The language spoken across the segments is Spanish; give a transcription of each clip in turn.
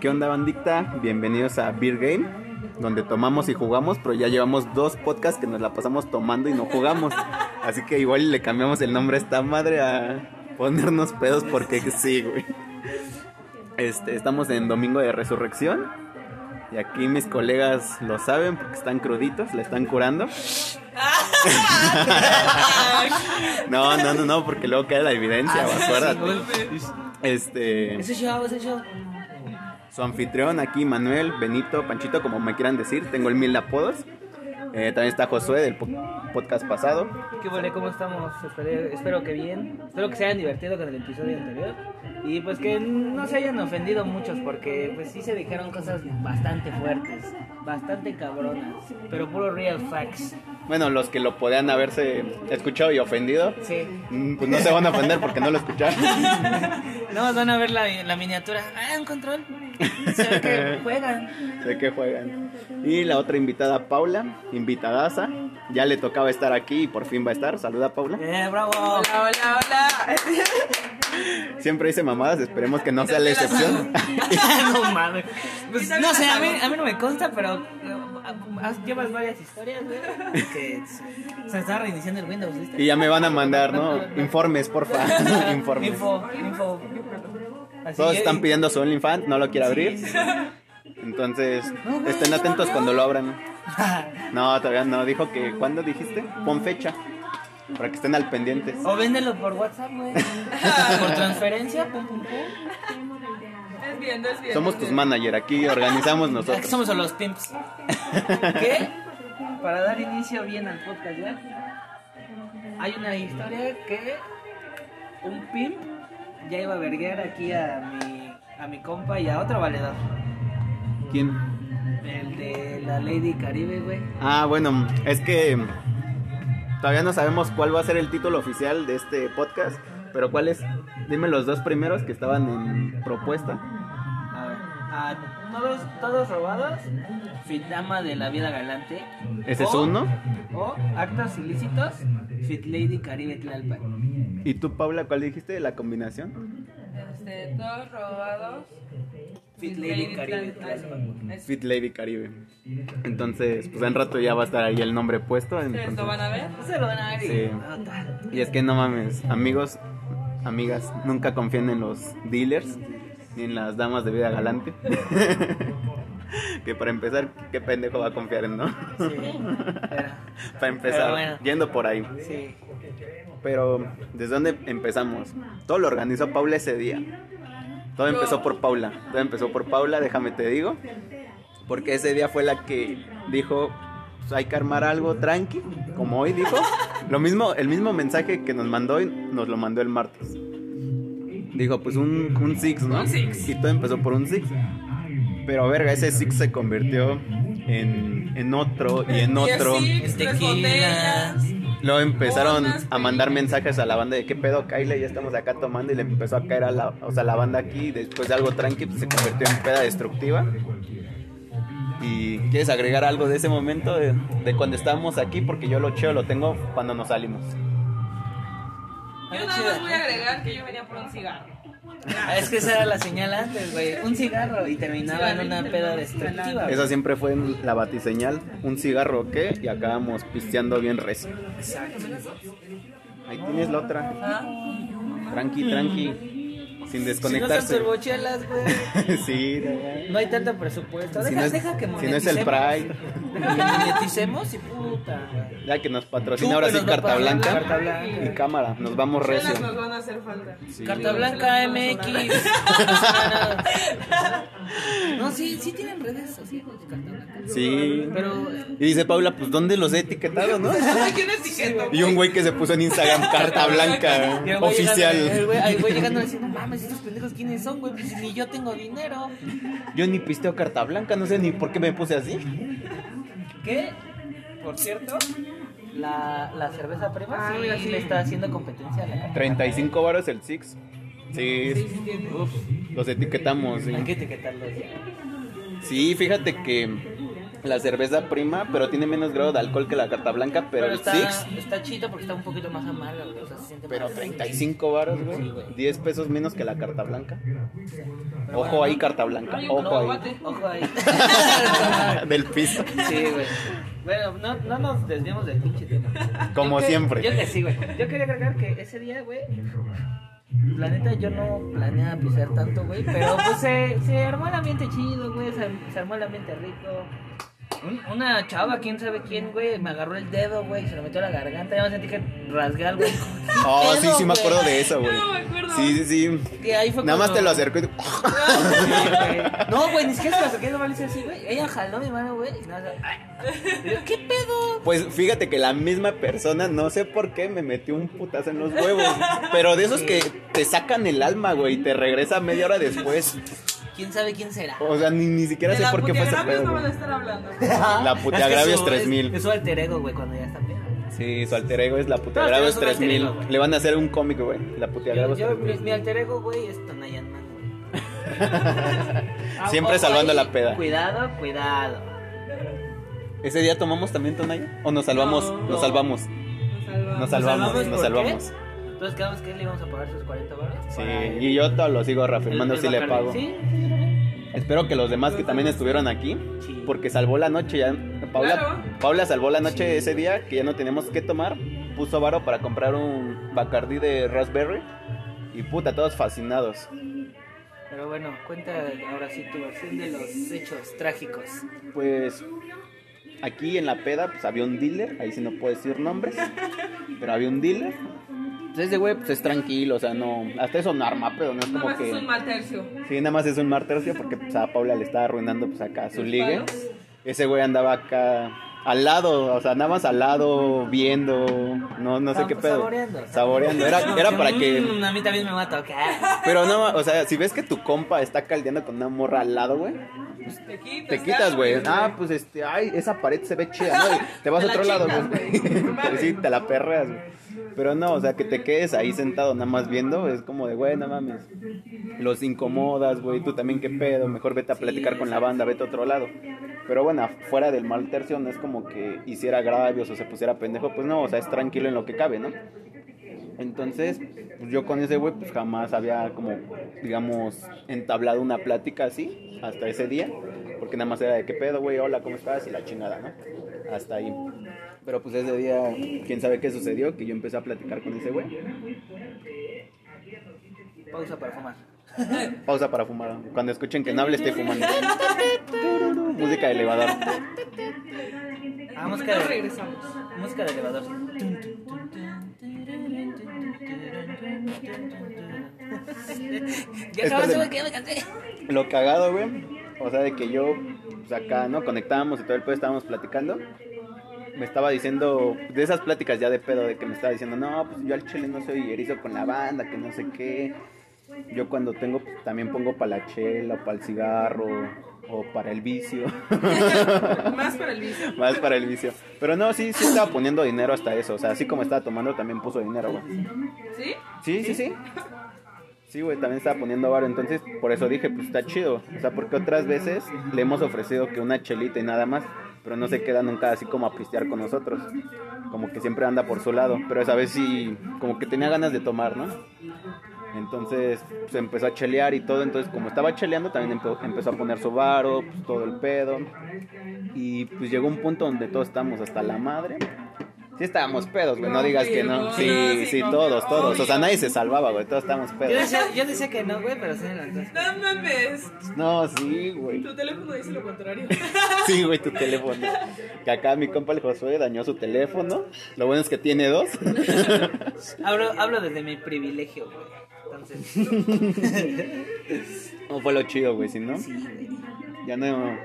¿Qué onda bandicta? Bienvenidos a Beer Game, donde tomamos y jugamos, pero ya llevamos dos podcasts que nos la pasamos tomando y no jugamos. Así que igual le cambiamos el nombre a esta madre a ponernos pedos porque sí, güey. Este, estamos en Domingo de Resurrección. Y aquí mis colegas lo saben porque están cruditos, le están curando. no, no, no, no, porque luego queda la evidencia, Ah, acuérdate. Este, Ese show, ese show. Su anfitrión aquí, Manuel, Benito, Panchito, como me quieran decir, tengo el mil de apodos. Eh, también está Josué del po- podcast pasado. ¿Qué vale? ¿Cómo estamos? Espero, espero que bien. Espero que se hayan divertido con el episodio anterior. Y pues que no se hayan ofendido muchos porque pues sí se dijeron cosas bastante fuertes, bastante cabronas, pero puro real facts. Bueno, los que lo podían haberse escuchado y ofendido, Sí. mm, pues no se van a ofender porque no lo escucharon. No, van a ver la, la miniatura. Ah, un control. Ve que juegan. sé que juegan. Y la otra invitada, Paula, invitadaza. Ya le tocaba estar aquí y por fin va a estar. Saluda, Paula. Eh, bravo. Hola, hola, hola. Siempre dice mamadas, esperemos que no sea la excepción. no mames. Pues, no sé, a mí, a mí no me consta, pero eh, llevas varias historias, güey. Que se está reiniciando el Windows, ¿viste? Y ya me van a mandar, ¿no? Informes, porfa. Informes. Info, info. Así Todos que- están pidiendo su OnlyFans, no lo quiere abrir. Entonces, No, güey, estén atentos cuando lo abran. No, todavía no. Dijo que, ¿cuándo dijiste? Pon fecha. Para que estén al pendientes. O véndelo por WhatsApp, güey. por transferencia, pum, pum, pum. Es bien, es bien. Somos es tus bien. manager, aquí organizamos Aquí nosotros. somos los pimps. ¿Qué? Para dar inicio bien al podcast, ¿ya? Hay una historia que un pimp ya iba a verguear aquí a mi, a mi compa y a otro valedor. ¿Quién? El de la Lady Caribe, güey. Ah, bueno, es que todavía no sabemos cuál va a ser el título oficial de este podcast. Pero ¿cuál es? Dime los dos primeros que estaban en propuesta. A ver, a todos, todos robados, Fit Dama de la Vida Galante. ¿Ese es uno? O actos ilícitos, Fit Lady Caribe Tlalpan. ¿Y tú, Paula, cuál dijiste? ¿La combinación? Este, todos robados. Fit Lady Caribe Fit Lady Caribe. Entonces, pues en rato ya va a estar ahí el nombre puesto. ¿Ustedes entonces- lo van a ver? Se lo van a ver y- Sí. Y es que no mames, amigos, amigas, nunca confíen en los dealers ni en las damas de vida galante. que para empezar, qué pendejo va a confiar en, ¿no? Sí, pero, para empezar, Pero bueno. yendo por ahí. sí. Pero, ¿desde dónde empezamos? Todo lo organizó Paula ese día. Todo empezó por Paula. Todo empezó por Paula, déjame te digo. Porque ese día fue la que dijo, pues hay que armar algo tranqui, como hoy dijo. Lo mismo, el mismo mensaje que nos mandó y nos lo mandó el martes. Dijo, pues un, un Six, ¿no? Un Six. Y todo empezó por un Six. Pero verga, ese Six se convirtió en, en otro y en otro. tres botellas. Luego empezaron a mandar mensajes a la banda de qué pedo, Kyle, ya estamos acá tomando y le empezó a caer a la, o sea, la banda aquí, después de algo tranqui, pues, se convirtió en peda destructiva. ¿Y quieres agregar algo de ese momento, de, de cuando estábamos aquí? Porque yo lo cheo lo tengo cuando nos salimos. Yo nada más voy a agregar que yo venía por un cigarro. Ah, Es que esa era la señal antes, güey. Un cigarro y terminaba en una peda destructiva. Esa siempre fue la batiseñal, un cigarro qué, y acabamos pisteando bien recio. Exacto. Ahí tienes la otra, Ah, tranqui, tranqui, sin Si no son desconectarse. turbochelas, güey. sí, verdad. No hay tanto presupuesto. Si Deja, no es- deja que si no es el. Pride. Moneticemos y puta. güey. Ya que nos patrocina Tú, ahora sí Carta Blanca, Carta Blanca. y cámara, nos vamos recio. nos van a hacer falta. Sí. Carta Blanca MX. No, sí, sí tienen redes sociales, Carta Blanca. Sí. Pero Y dice Paula, pues ¿dónde los he etiquetado, no? ¿Quién etiquetó? Y un güey que se puso en Instagram Carta Blanca el güey oficial. llegando- El güey, el güey llegando diciendo, mames, estos pendejos quiénes son, güey, pues ni yo tengo dinero. Yo ni pisteo Carta Blanca, no sé ni por qué me puse así. ¿Qué? Por cierto, la, la cerveza prima Ah, sí, sí. le está haciendo competencia a la carta. 35 varos el Six. Sí, Sí, sí tiene. los etiquetamos. sí. Hay que etiquetarlos ya. Sí, fíjate que la cerveza prima, pero tiene menos grado de alcohol que la carta blanca, pero, el está, Six, está chido porque está un poquito más amarga, güey. O sea, se siente pero más- 35 varos, Sí, güey. güey. 10 pesos menos que la carta blanca. Pero Ojo bueno, ahí, carta blanca. Ojo no, ahí. Ojo ahí. Del piso. Sí, güey. Bueno, no, no nos desviamos del pinche tema. Como Yo que- siempre. Yo que sí, güey. Yo quería agregar que ese día, güey. La neta, yo no planeaba pisar tanto, güey. Pero pues se, se armó el ambiente chido, güey. Se, se armó el ambiente rico. Un- una chava, quién sabe quién, güey, me agarró el dedo, güey, y se lo metió a la garganta. Ya me sentí que rasgué algo. Oh, ¿Qué sí, sí me güey? acuerdo de eso, güey. No me acuerdo. Sí, sí, sí. Y ahí fue Nada más te lo acercó y güey. No, güey, ni siquiera se lo acerqué, nomás le hice así, güey. Ella jaló mi mano, güey. Y yo, ¿qué pedo? Pues fíjate que la misma persona, no sé por qué, me metió un putazo en los huevos. Pero de esos que te sacan el alma, güey, y te regresa media hora después. ¿Quién sabe quién será? O sea, ni, ni siquiera De sé por qué fue ese putiagravios pedo. no van a güey. estar hablando. La puteagravios Es que su- 3000. Es, es su alter ego, güey, cuando ya está pedo. Sí, su alter ego es la tenemos un alter 3000. ego, güey. Le van a hacer un cómic, güey. La Yo, puteagravios yo- mi, 3000. mi alter ego, güey, es Tonayan Man, güey. Siempre salvando la peda. Cuidado, cuidado. ¿Ese día tomamos también Tonaya? ¿O nos salvamos? No. nos salvamos. Nos salvamos. Nos salvamos, Entonces quedamos que le íbamos a pagar sus 40 baros. Sí, para y yo todo lo sigo reafirmando si le pago. Sí, sí. Espero que los demás que también estuvieron aquí, Sí. porque salvó la noche ya. Paula, Claro. Paula salvó la noche ese día que ya no teníamos que tomar. Puso varo para comprar un Bacardi de Raspberry. Y puta, todos fascinados. Pero bueno, cuenta ahora sí tu versión de los hechos trágicos. Pues aquí en la peda pues había un dealer, ahí sí no puedo decir nombres, pero había un dealer. Pues ese güey pues es tranquilo, o sea, no, hasta eso no arma, pero no es Nada como más es un que... mal tercio. Sí, nada más es un mar tercio porque pues a Paula le estaba arruinando pues acá su ligue. palos. Ese güey andaba acá al lado, o sea, nada más al lado, viendo, no, no sé qué pedo. Saboreando. Saboreando. Era, era para que... Mm, a mí también me va a tocar. Pero no, o sea, si ves que tu compa está caldeando con una morra al lado, güey, Te quitas. te quitas, güey. Ah, pues este, ay, esa pared se ve chida, ¿no? Y te vas a otro la lado, güey. sí, te la perreas, güey. Pero no, o sea, que te quedes ahí sentado nada más viendo, es como de, güey, no mames. Los incomodas, güey, tú también qué pedo, mejor vete a platicar con la banda, vete a otro lado. Pero bueno, fuera del mal tercio no es como que hiciera agravios o se pusiera pendejo, pues no, o sea, es tranquilo en lo que cabe, ¿no? Entonces, pues yo con ese güey, pues jamás había como, digamos, entablado una plática así, hasta ese día, porque nada más era de qué pedo, güey, hola, ¿cómo estás? Y la chingada, ¿no? Hasta ahí. Pero pues ese día, quién sabe qué sucedió, que yo empecé a platicar con ese güey. Pausa para fumar. Pausa para fumar. Cuando escuchen que no hable, estoy fumando. Música de elevador. Ah, música de, regresamos. música de elevador. Ya acabas de- de que ya me cansé. Lo cagado, güey. O sea, de que yo, pues acá, ¿no? Conectábamos y todo el pedo estábamos platicando. Me estaba diciendo, de esas pláticas ya de pedo, de que me estaba diciendo, no, pues yo al chile no soy erizo con la banda, que no sé qué. Yo cuando tengo, pues, también pongo para la chela, para el cigarro, o para el vicio. Más para el vicio. Más para el vicio. Pero no, sí, sí estaba poniendo dinero hasta eso. O sea, así como estaba tomando, también puso dinero, güey. ¿Sí? Sí, sí, sí. Sí, güey, también estaba poniendo varo. Entonces, por eso dije, pues está chido. O sea, porque otras veces le hemos ofrecido que una chelita y nada más. Pero no se queda nunca así como a pistear con nosotros. Como que siempre anda por su lado. Pero esa vez sí, como que tenía ganas de tomar, ¿no? Entonces, pues empezó a chelear y todo. Entonces, como estaba cheleando, también empe- empezó a poner su varo, pues todo el pedo. Y pues llegó un punto donde todos estábamos hasta la madre. Sí estábamos pedos, güey, no digas que no. Sí, Sí, sí, no, todos, todos. O sea, nadie se salvaba, güey, todos estábamos Yo pedos. decía, yo decía que no, güey, pero sí me lanzó. No mames. No, sí, güey. Tu teléfono dice lo contrario. Sí, güey, tu teléfono. Que acá mi compa el Josué dañó su teléfono. Lo bueno es que tiene dos. Hablo, hablo desde mi privilegio, güey. Entonces, No fue lo chido, güey, si no, ya no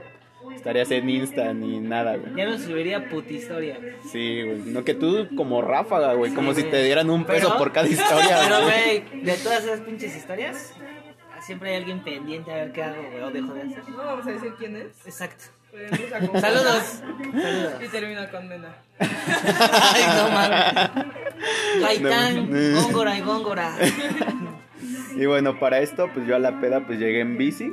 estarías en Insta ni nada, güey. Ya no subiría puta historia. Sí, güey. No que tú como ráfaga, güey, como si te dieran un peso Pero- por cada historia, Pero, güey. güey, de todas esas pinches historias, siempre hay alguien pendiente a ver qué hago, güey, o dejo de hacer. No vamos a decir quién es. Exacto. Saludos. Saludos. Y termina con Mena. Ay, no mames. Gaitán, No. Góngora y Góngora. Y bueno, para esto, pues yo a la peda, pues llegué en bici.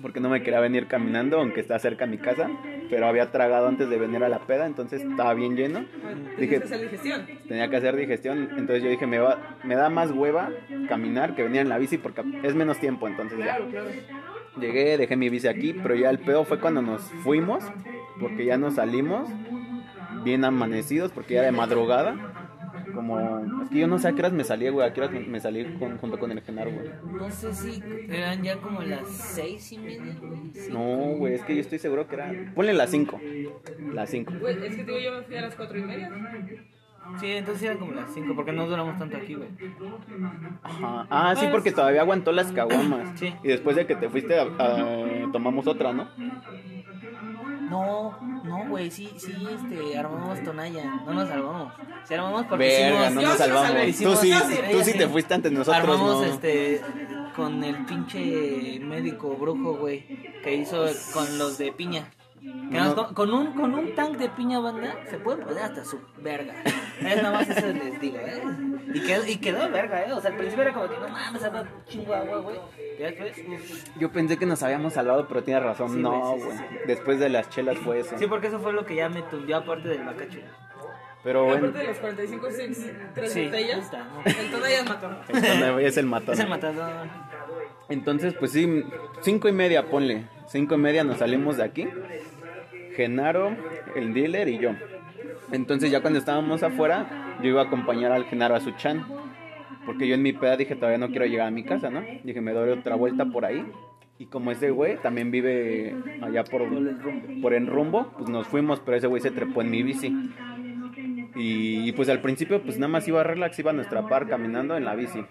Porque no me quería venir caminando, aunque está cerca a mi casa, pero había tragado antes de venir a la peda, entonces estaba bien lleno. Dije, que hacer digestión. tenía que hacer digestión, entonces yo dije, me, va, me da más hueva caminar que venir en la bici porque es menos tiempo, entonces ya. Claro. Llegué, dejé mi bici aquí, pero ya el pedo fue cuando nos fuimos, porque ya nos salimos bien amanecidos, porque ya de madrugada. Como, es que yo no sé a qué horas me salí, güey, a qué horas me- salí con- junto con el Genaro, güey. No sé si eran ya como las seis y media, güey. No, güey, es que yo estoy seguro que era. Ponle las 5. Las 5. Güey, es que te digo, yo me fui a las cuatro y media. Sí, entonces eran como las cinco, porque no duramos tanto aquí, güey. Ajá. Ah, sí, porque todavía aguantó las caguamas. Sí. Y después de que te fuiste, a- a- tomamos otra, ¿no? No, no, güey, sí, sí, este, armamos Tonaya, no nos salvamos. Sí armamos porque Verga, hicimos, no nos salvamos. Tú sí, tú sí te fuiste antes nosotros, armamos, ¿no? este, con el pinche médico brujo, güey, que hizo con los de piña. No, con, con un, con un tank de piña banda se puede poner hasta su verga. Es nada más eso les digo, ¿eh? Y quedó, y quedó verga, ¿eh? O sea, al principio era como que no mames, de agua, güey. Yo pensé que nos habíamos salvado, pero tienes razón. Sí, no, güey, sí, güey. sí, Después de las chelas fue eso. Sí, porque eso fue lo que ya me tundió aparte del bacacho. Pero bueno, Aparte de los 45 cents, tres Sí, botellas. puta, no. El Tonayas mató. es el matón. Es el matador. Entonces, pues sí, cinco y media, ponle. Cinco y media nos salimos de aquí. Genaro, el dealer y yo. Entonces ya cuando estábamos afuera, yo iba a acompañar al Genaro a su chan. Porque yo en mi peda dije, todavía no quiero llegar a mi casa, ¿no? Dije, me doy otra vuelta por ahí. Y como ese güey también vive allá por, por el rumbo, pues nos fuimos, pero ese güey se trepó en mi bici. Y, y, pues al principio pues nada más iba a relax, iba a nuestra par caminando en la bici.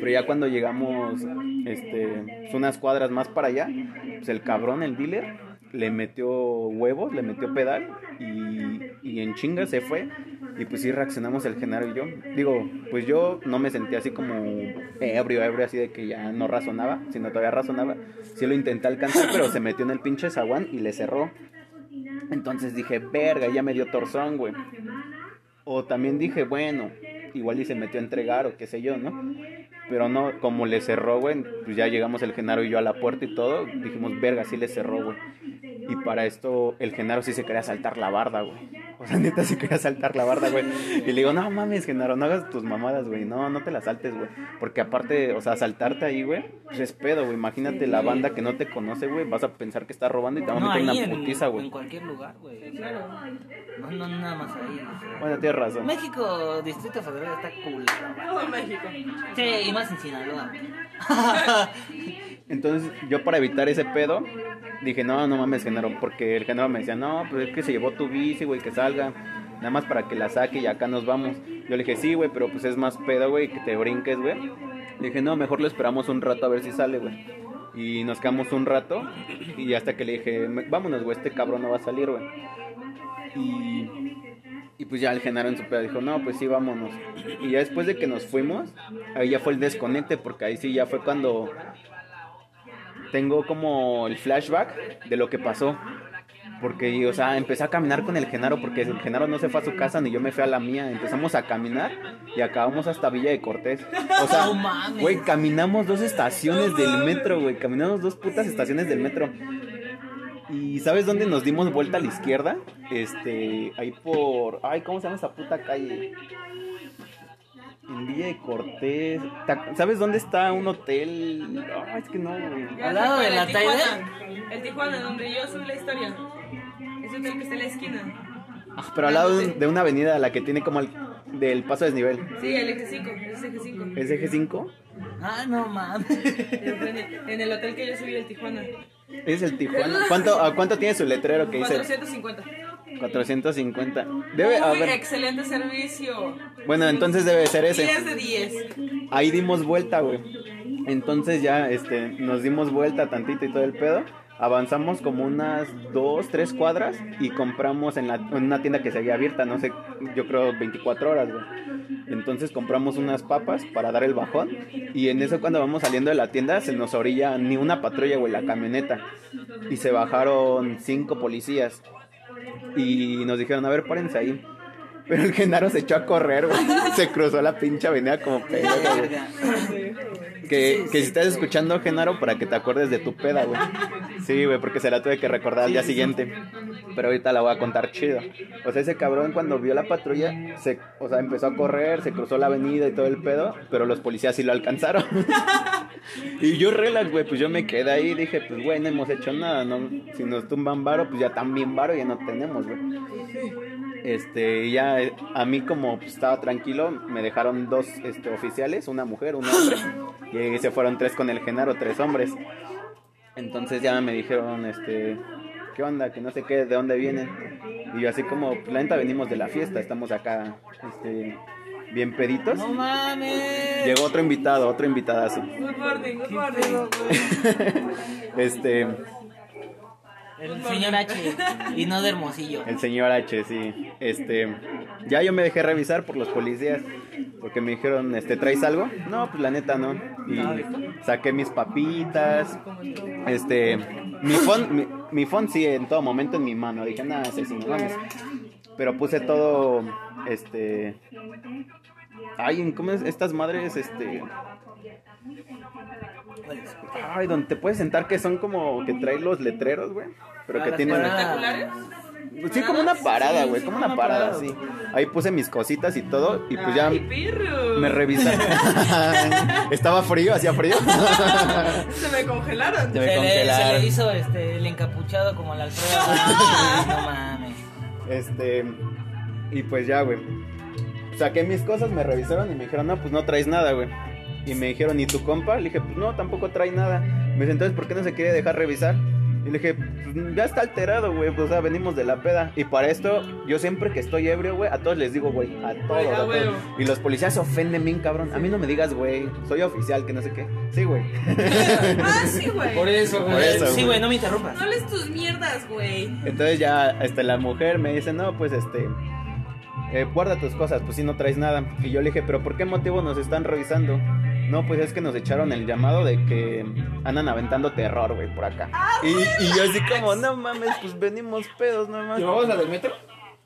Pero ya cuando llegamos este, pues, unas cuadras más para allá, pues el cabrón, el dealer, le metió huevos, le metió pedal y, y en chinga se fue. Y pues sí reaccionamos el Genaro y yo. Digo, pues yo no me sentí así como ebrio, ebrio, así de que ya no razonaba, sino todavía razonaba. Sí lo intenté alcanzar, pero se metió en el pinche zaguán y le cerró. Entonces dije, verga, ya me dio torzón, güey. O también dije, bueno, igual y se metió a entregar o qué sé yo, ¿no? Pero no, como le cerró, güey, pues ya llegamos el Genaro y yo a la puerta y todo, dijimos, verga, sí le cerró, güey. Y para esto el Genaro sí se quería saltar la barda, güey. O sea, neta sí quería saltar la barda, güey. Y le digo, no mames, Genaro, no hagas tus mamadas, güey. No, no te las saltes, güey. Porque aparte, o sea, saltarte ahí, güey, pues es pedo, güey. Imagínate la banda que no te conoce, güey. Vas a pensar que está robando y te va a meter una en, putiza, en güey. cualquier lugar, güey. Claro. No, no, nada más ahí. o sea. Bueno, tienes razón. México, Distrito Federal está cool. Todo México. Sí, en Sinaloa. Entonces, yo para evitar ese pedo, dije, no, no mames, Genaro, porque el Genaro me decía, no, pues es que se llevó tu bici, güey, que salga, nada más para que la saque y acá nos vamos. Yo le dije, sí, güey, pero pues es más pedo, güey, que te brinques, güey. Le dije, no, mejor lo esperamos un rato a ver si sale, güey. Y nos quedamos un rato y hasta que le dije, "Me- vámonos, güey, este cabrón no va a salir, güey. Y, y pues ya el Genaro en su pedo dijo, no, pues sí, vámonos. Y ya después de que nos fuimos, ahí ya fue el desconecte, porque ahí sí ya fue cuando tengo como el flashback de lo que pasó. Porque, o sea, empecé a caminar con el Genaro porque el Genaro no se fue a su casa ni yo me fui a la mía. Empezamos a caminar y acabamos hasta Villa de Cortés. O sea, No güey, caminamos dos estaciones del metro, güey. Caminamos dos putas estaciones del metro. ¿Y sabes dónde nos dimos vuelta a la izquierda? Este, ahí por... Ay, ¿cómo se llama esa puta calle? En Villa de Cortés. ¿Sabes dónde está un hotel? Ay, es que no, güey. ¿Al lado de la el Tijuana. El Tijuana, donde yo subí la historia. Ese hotel que está en la esquina. Ah, pero al lado de, de una avenida, la que tiene como el del paso a desnivel. Sí, el eje 5. Es eje 5. ¿Es eje 5? Ah, no mames. En el hotel que yo subí el Tijuana. Es el Tijuana. ¿Cuánto, a ¿Cuánto tiene su letrero que dice? 450. 450. Debe Muy haber. excelente servicio. Bueno, entonces debe ser ese. 10 de 10. Ahí dimos vuelta, güey. Entonces ya este, nos dimos vuelta tantito y todo el pedo. Avanzamos como unas dos, tres cuadras y compramos en, la, en una tienda que seguía abierta, no sé, yo creo 24 horas, güey. Entonces compramos unas papas para dar el bajón y en eso cuando vamos saliendo de la tienda se nos orilla ni una patrulla, güey, la camioneta. Y se bajaron cinco policías y nos dijeron, a ver, párense ahí. Pero el Genaro se echó a correr, güey. Se cruzó la pinche avenida como pendejo, güey. Que, que si estás escuchando, Genaro, para que te acuerdes de tu peda, güey. Sí, güey, porque se la tuve que recordar al día siguiente. Pero ahorita la voy a contar chido. O sea, ese cabrón cuando vio la patrulla, se, o sea, empezó a correr, se cruzó la avenida y todo el pedo, pero los policías sí lo alcanzaron. y yo relax, güey, pues yo me quedé ahí y dije, pues güey, no hemos hecho nada, ¿no? Si nos tumban varo, pues ya también varo ya no tenemos, güey. Este, ya a mí como pues, estaba tranquilo, me dejaron dos este, oficiales, una mujer, un hombre, y se fueron tres con el Genaro, tres hombres. Entonces ya me dijeron, este, ¿qué onda? Que no sé qué, de dónde vienen. Y yo así como, pues, la neta venimos de la fiesta, estamos acá, este, bien peditos. No mames. Llegó otro invitado, otro invitadazo. Good morning, good morning. Este, El señor H. Y no de Hermosillo. el señor H, sí. Este, ya yo me dejé revisar por los policías, porque me dijeron, este, ¿traes algo? No, pues la neta no. Y saqué mis papitas, este, mi phone, mi, mi phone sí, en todo momento en mi mano. Dije, nada, sí, sí, no mames. Pero puse todo, este, ay, ¿cómo es? Estas madres, este, ay, donde te puedes sentar que son como que trae los letreros, güey. Pero Ah, que tienen... ¿Espectaculares? Sí, como una parada, güey, como una parada, sí. Ahí puse mis cositas y todo, y pues ya Ay, pirru. me revisaron. Estaba frío, hacía frío. Se me congelaron. Se me Se le, se congelaron. le hizo este, el encapuchado como al Alfredo. No mames. Este, y pues ya, güey. Saqué mis cosas, me revisaron y me dijeron, no, pues no traes nada, güey. Y me dijeron, ¿y tu compa? Le dije, pues no, tampoco trae nada. Me dice, entonces, ¿por qué no se quiere dejar revisar? Y le dije, pues ya está alterado, güey, pues o sea, venimos de la peda. Y para esto, yo siempre que estoy ebrio, güey, a todos les digo, güey, a todos, a todos. Y los policías se ofenden bien, cabrón. A mí no me digas, güey, soy oficial, que no sé qué. Sí, güey. Ah, sí, güey. Por eso, Por güey. eso. Sí, güey, no me interrumpas. No les tus mierdas, güey. Entonces ya este, la mujer me dice, no, pues este, eh, guarda tus cosas, pues si no traes nada. Y yo le dije, pero ¿por qué motivo nos están revisando? No, pues es que nos echaron el llamado de que andan aventando terror, güey, por acá. y, y yo así como, no mames, pues venimos pedos, no mames. ¿Llevabas la del metro?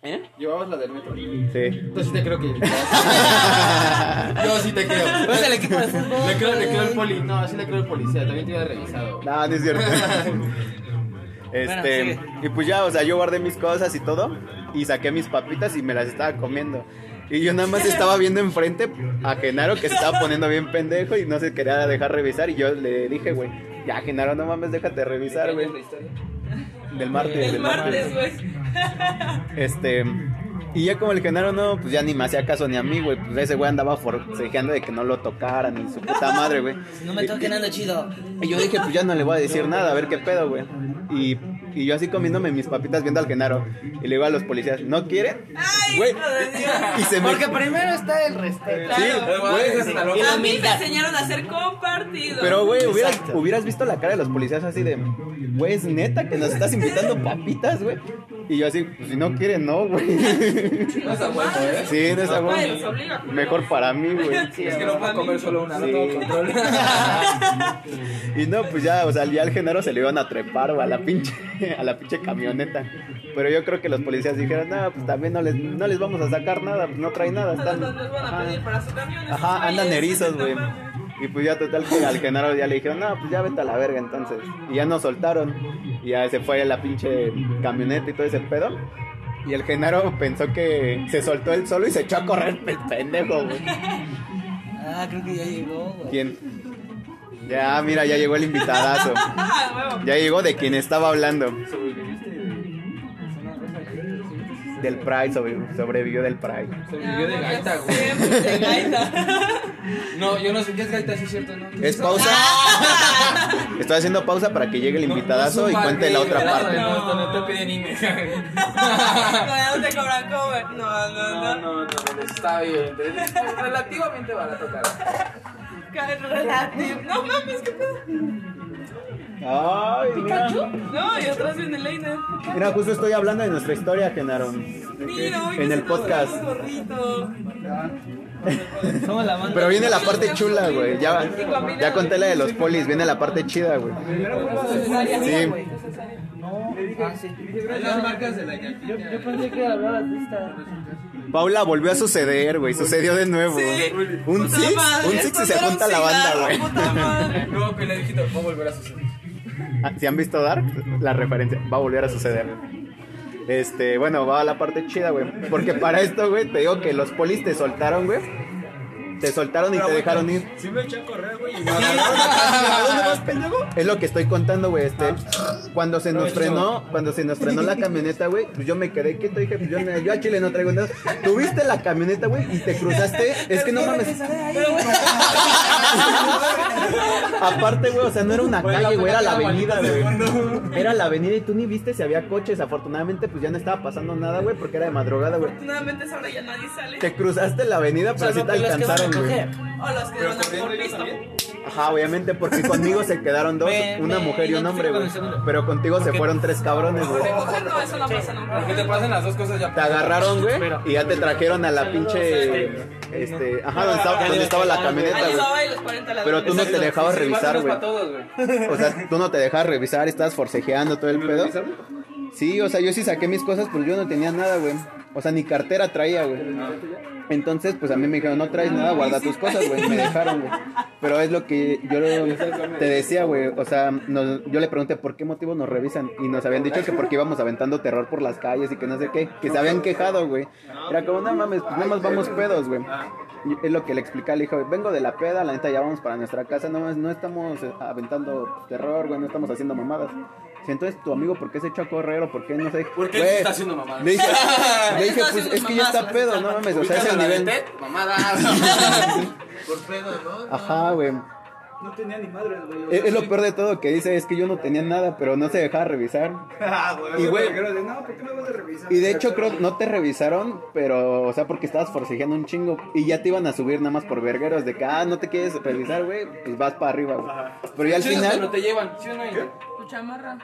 ¿Eh? ¿Llevabas la del metro? Sí. Entonces sí te creo que. Yo sí te creo. Pues el equipo de fútbol. Le creo, le creo güey. poli. No, sí le creo al policía. También te iba revisado. No, no es cierto. Este, y pues ya, o sea, yo guardé mis cosas y todo, y saqué mis papitas y me las estaba comiendo. Y yo nada más estaba viendo enfrente a Genaro que se estaba poniendo bien pendejo y no se quería dejar revisar. Y yo le dije, güey, ya Genaro, no mames, déjate revisar, güey. la historia? Del martes, El del martes, güey. Este, y ya como el Genaro no, pues ya ni me hacía caso ni a mí, güey. Pues ese güey andaba forcejeando de que no lo tocaran ni su puta madre, güey. No me toquen ando chido. Y yo dije, pues ya no le voy a decir nada, a ver qué pedo, güey. Y, y yo así comiéndome mis papitas viendo al Genaro. Y le digo a los policías, ¿no quieren? Ay, Güey. hijo de Dios. Y se me... Porque primero está el respeto. Sí, güey. Loca. A mí me enseñaron a ser compartido. Pero, güey, hubieras, hubieras visto la cara de los policías así de, güey, es neta que nos estás invitando papitas, güey. Y yo así, pues si no quieren, no, güey. No es a huevo, ¿eh? Sí, no es a huevo. Mejor para mí, güey. Es que no puedo comer solo una, no tengo control. Y no, pues ya, o sea, ya al Genaro se le iban a trepar, güey, a la pinche, a la pinche camioneta. Pero yo creo que los policías dijeron, no, pues también no les, no les vamos a sacar nada, pues no traen nada. Están, les van a ajá, pedir para su camión. ajá, andan erizos, güey. No. Y pues ya total que al Genaro ya le dijeron, no, pues ya vete a la verga entonces. Y ya nos soltaron. Y ya se fue la pinche camioneta y todo ese pedo. Y el Genaro pensó que se soltó él solo y se echó a correr el pendejo, güey. Ah, creo que ya llegó, güey. ¿Quién? Ya, mira, ya llegó el invitadazo. Ya llegó de quien estaba hablando. Del Pride, sobre- sobrevivió del Pride. Sobrevivió de gaita, güey. de gaita. No, yo no sé qué es gaita, sí es cierto, ¿no? ¿Qué Es pausa. Estoy haciendo pausa para que llegue el invitadazo y cuente la otra parte. No, no, no te piden. No, no te cobran cover. No, no, No, no. no, no, está bien. Relativamente barato, cara. Cae relativo. No mames, qué pedo. Ay, mira. No, y atrás viene Leiner. Mira, justo estoy hablando de nuestra historia, Genaro. Mira, hoy En el podcast. Somos la banda. Pero viene la parte chula, güey. Ya, ya conté la de los polis, viene la parte chida, güey. Sí. No, ah, sí. Las marcas de la Yo, yo pensé que hablabas de esta. Paula volvió a suceder, güey. Sucedió de nuevo. Un Puta six, madre, un six y se un junta la banda, güey. No, que le dijiste, va a volver a suceder. Ah, Si han visto Dark, la referencia va a volver a suceder. Este, bueno, va a la parte chida, güey. Porque para esto, güey, te digo que los polis te soltaron, güey. Te soltaron y te dejaron ir. Sí me eché a correr, güey. Y me agarraron ¿A dónde vas, pendejo? Es lo que estoy contando, güey. Este, cuando se nos frenó, cuando se nos frenó la camioneta, güey, pues yo me quedé quieto y dije, pues yo, me- yo a Chile no traigo nada. Tuviste la camioneta, güey, y te cruzaste. Es que no mames. Aparte, güey, o sea, no era una calle, güey, era la avenida, güey. Era la avenida y tú ni viste si había coches. Afortunadamente, pues ya no estaba pasando nada, güey, porque era de madrugada, güey. Afortunadamente esa hora ya nadie sale. Te cruzaste la avenida, pero sí te alcanzaron. Coger. O los que van a por pisto. Ajá, obviamente, porque conmigo se quedaron dos, Me- una me mujer y un hombre, con güey. el segundo. Pero contigo se fueron tres cabrones, güey. Coger no, eso no pasa nunca. Porque te pasan las dos cosas ya. Te agarraron, güey, y ya te trajeron a la pinche, este, ajá, donde estaba, donde estaba la camioneta, Ahí güey. estaba y los 40 la Pero tú no te dejabas revisar, güey. O sea, tú no te dejabas revisar, estabas forcejeando todo el pedo. Sí, o sea, yo sí saqué mis cosas, pero yo no tenía nada, güey. O sea, ni cartera traía, güey. Entonces, pues a mí me dijeron, no traes nada, guarda tus cosas, güey. Me dejaron, güey. Pero es lo que yo te decía, güey. O sea, nos- yo le pregunté por qué motivo nos revisan. Y nos habían dicho que porque íbamos aventando terror por las calles y que no sé qué. Que se habían quejado, güey. Era como, no mames, pues nada más vamos pedos, güey. Es lo que le expliqué, le dijo, vengo de la peda, la neta ya vamos para nuestra casa, no, no estamos aventando terror, güey, no estamos haciendo mamadas. Si entonces tu amigo, ¿por qué se echó a correr o por qué no sé? ¿Por qué está haciendo mamadas? Le dije, le dije pues es que ya está pedo, no mames, o sea, ese ¿Ubicas a la de nivel. Mamadas. Por pedo, ¿no? Ajá, güey. No tenía ni madres, güey. Es, es lo peor de todo que dice, es que yo no tenía nada, pero no se dejaba revisar. Ah, güey. Y, güey- de, No, ¿por qué me vas a revisar? Y de hecho creo no te revisaron, pero, o sea, porque estabas forcejeando un chingo y ya te iban a subir nada más por vergueros de que, ah, no te quieres revisar, güey, pues vas para arriba, güey. Pero ya al Sí, Pero final, te llevan, ¿sí o no? Ingrid? Tu chamarra.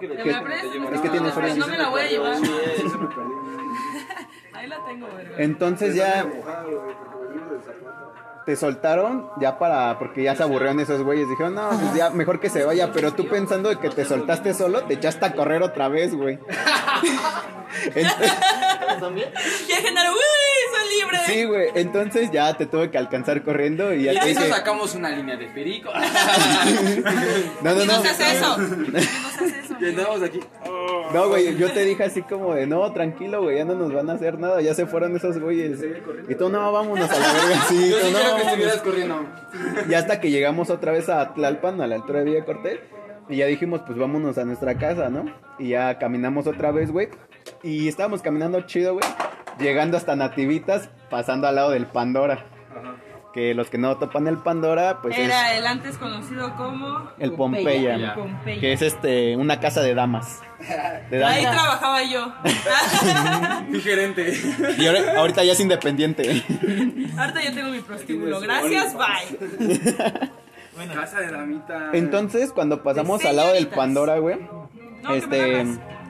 que ¿Me ¿Qué? la prestas? Es que tienes frío. No me la voy a llevar. Sí, eso me perdí. Ahí la tengo, verga. entonces ya te soltaron ya para, porque ya se aburrieron esos güeyes, dijeron, no, pues ya mejor que se vaya, pero tú pensando de que te soltaste solo, te echaste a correr otra vez, güey. Ent- Ya Genaro, uy, soy libre. sí, güey, entonces ya te tuve que alcanzar corriendo y Y ya te eso dije, sacamos una línea de perico. no, no, Y no. no hace eso. Y no se hace eso. Y andamos aquí. No, güey, yo te dije así como de, no, tranquilo, güey, ya no nos van a hacer nada, ya se fueron esos güeyes. Y tú, no, vámonos a la verga, sí, Yo tú, sí no, quiero que vámonos. estuvieras corriendo. Y hasta que llegamos otra vez a Tlalpan, a la altura de Villa Cortés, y ya dijimos, pues vámonos a nuestra casa, ¿no? Y ya caminamos otra vez, güey. Y estábamos caminando chido, güey. Llegando hasta Nativitas, pasando al lado del Pandora. Que los que no topan el Pandora, pues Era es el antes conocido como. el Pompeya, Pompeya. que es este una casa de damas. De Ahí trabajaba yo. Mi gerente. Y ahora- ahorita ya es independiente. Ahorita yo tengo mi prostíbulo. Gracias, bye. Casa de damita. Entonces, cuando pasamos al lado del. Pandora, güey, No, que me este.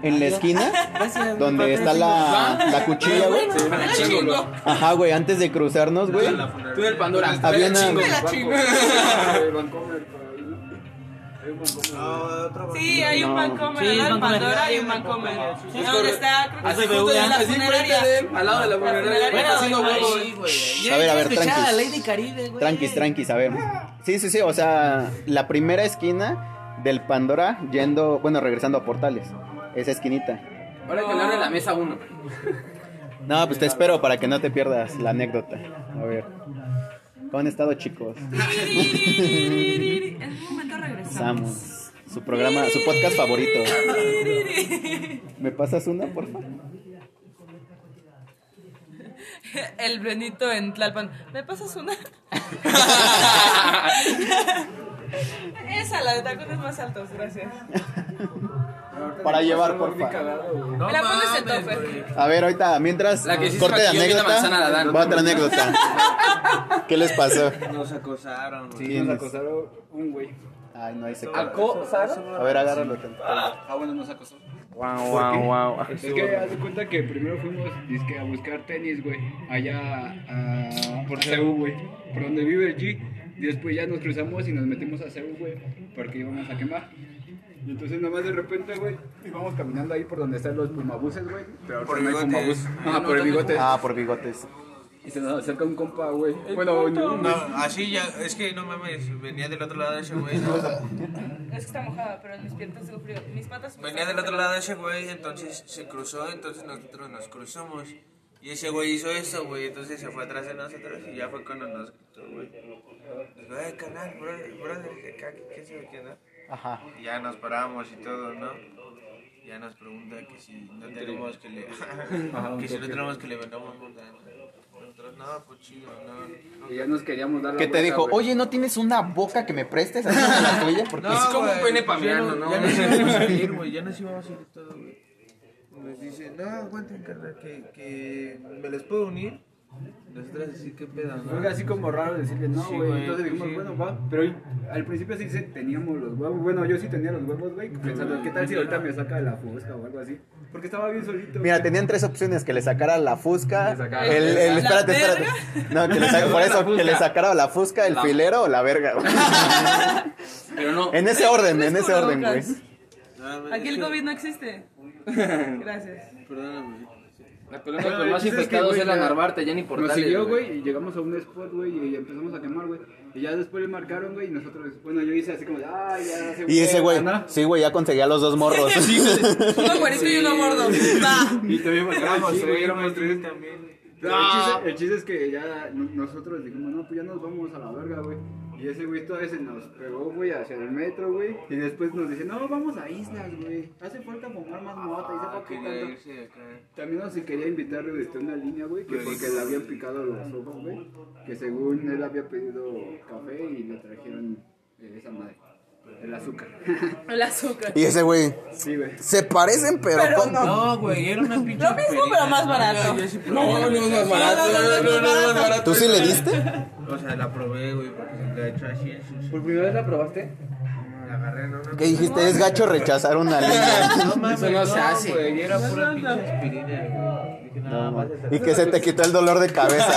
En la esquina, Gracias, donde está la, la cuchilla, güey. Ajá, güey, antes de cruzarnos, güey. Tú del Pandora. Había una-. Hay. Ah, Sí, hay un No. Vancomer. Sí, al. Pandora y un Vancomer. ¿Dónde está? Creo que justo en la funeraria. al lado de la funeraria. Bueno, haciendo ay, huevos. Sí, güey. A ver, a ver, tranquis. Lady Caribe, güey. Tranquis, tranquis, a ver. Sí, sí, sí, o sea, la primera esquina del Pandora yendo, bueno, regresando a Portales. Esa esquinita. Ahora hay que hablar de la mesa uno. No, pues te espero para que no te pierdas la anécdota. A ver. ¿Cómo han estado, chicos? En un momento regresamos. Samos. Su programa, su podcast favorito. ¿Me pasas una, por favor? El Benito en Tlalpan. ¿Me pasas una? Esa, la de tacones más altos, gracias. Para llevar, por favor. No Me la pones en mames, tope. güey. A ver, ahorita, mientras La que sí corte de anécdota, manzana, la dan. va otra anécdota. ¿Qué les pasó? Nos acosaron, güey. Sí, ¿Quiénes? nos acosaron un güey. Ay, no, ahí se ¿Acosaron? A ver, agárralo. tantito. Ah, bueno, nos acosó. Wow, wow, wow. Es que haz de cuenta que primero fuimos dizque, a buscar tenis, güey. Allá a, por CEU, güey. Por donde vive el G. Y después ya nos cruzamos y nos metimos a CEU, güey. Porque íbamos a quemar. Y entonces nada más de repente, güey, íbamos caminando ahí por donde están los pumabuses, güey. Pero Por bigotes. Ah, Ah, no, por el no, bigote. Ah, por bigotes. Y se nos acerca un compa, güey. Bueno, no, No, así ya, es que no mames, venía del otro lado de ese güey, ¿no? Es que está mojada, pero en mis piernas tengo frío. Mis patas. Venía del otro lado de ese güey, entonces se cruzó, entonces nosotros nos cruzamos. Y ese güey hizo eso, güey, entonces se fue atrás de nosotros y ya fue cuando nos gritó, güey. Dijo, eh, canal, brother, brother, que acá, que qué sabe qué, ¿no? Ajá. Y ya nos paramos y todo, ¿no? Ya nos pregunta que si no tenemos que le... que si no tenemos que le vendamos. Nosotros, no, pues chido, no. Y ya nos queríamos dar la Que te vuelta, dijo, güey. oye, ¿no tienes una boca que me prestes? Así como la tuya, porque No, Es como un pene pameando, ya ¿no? Ya nos íbamos a ir, güey, ya nos íbamos a ir y todo, güey. Nos dice, no, aguanten, carnal, que, que me les puedo unir. Nosotros así, qué pedo, ¿no? Fue así como raro decirle no, Sí, güey. güey, Entonces dijimos, sí. bueno, va. Pero al principio sí teníamos los huevos. Bueno, yo sí tenía los huevos, güey. Pensando, ¿qué tal si ahorita me saca de la fusca o algo así? Porque estaba bien solito. Mira, tenían tres opciones, que le sacara la fusca, sacara el, la el, verga. espérate, ¿La espérate. No, que le sacara, por eso, que le sacara la fusca, el filero o la verga. güey. Pero no. En ese orden, en ese orden, güey. Aquí el COVID no existe. Gracias. Perdóname. La pelota con más chiste es que, infectados güey, es la ya- Narvarte, ya ni por Nos siguió, güey, y llegamos a un spot, güey, y empezamos a quemar, güey. Y ya después le marcaron, güey, y nosotros, bueno, yo hice así como, de, ay, ya se Y ese güey, Ana". sí, güey, ya conseguía los dos morros. Uno güerito y uno gordo. Y también marcamos, sí, güey, tres, éramos también. Pero el, chiste, el chiste es que ya no- nosotros dijimos, no, pues ya nos vamos a la verga, güey. Y ese güey todavía se nos pegó, güey, hacia el metro, güey. Y después nos dice, no, vamos a islas, güey. Hace falta fumar más mota y qué quería irse acá. También nos quería invitarle desde una línea, güey, que porque le habían picado los ojos, güey. Que según él había pedido café y le trajeron eh, esa madre, el azúcar. El azúcar. Y ese güey, sí, güey. se parecen, pero, Pero ¿cómo? No, güey, era una pinche. Lo mismo, pero más barato. No, no es más barato. No, no, no, no, no barato. ¿Tú sí le diste? O sea, la probé, güey, porque se la echó así. ¿Por primera vez la probaste? La agarré, no, no. ¿Qué dijiste? Es gacho rechazar una línea. No mames, Eso no se hace. güey, era pura pinche aspirina, güey. No, más Y que se te quitó el dolor de cabeza.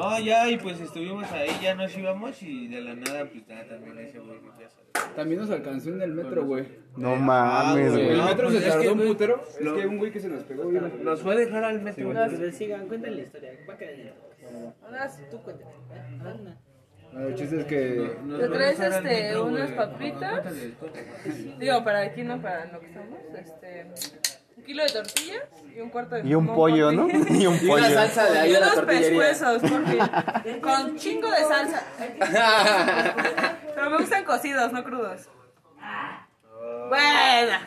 No, ya, y pues estuvimos ahí, ya nos íbamos y de la nada, pues ya también ese güey, ya sabes. También nos alcanzó en el metro, güey. No mames, güey. El metro pues se es tardó un putero. Es lo- que un güey que se nos pegó, güey. Nos fue a dejar al metro. Pues sigan, cuenten la historia. Va a quedar en el. Ahora sí, tú cuéntame. Anda. Bueno, el chiste es que. ¿Te traes, dejar al este, metro, unas papitas? Cuéntale, cuéntale. Digo, para aquí no, para lo que estamos. Este. Un kilo de tortillas y un cuarto de Y un jamón, pollo, ¿no? Y un Y una pollo. salsa de ahí Y la unos tortillería. pescuezos, porque con chingo de salsa. Pero me gustan cocidos, no crudos. Bueno.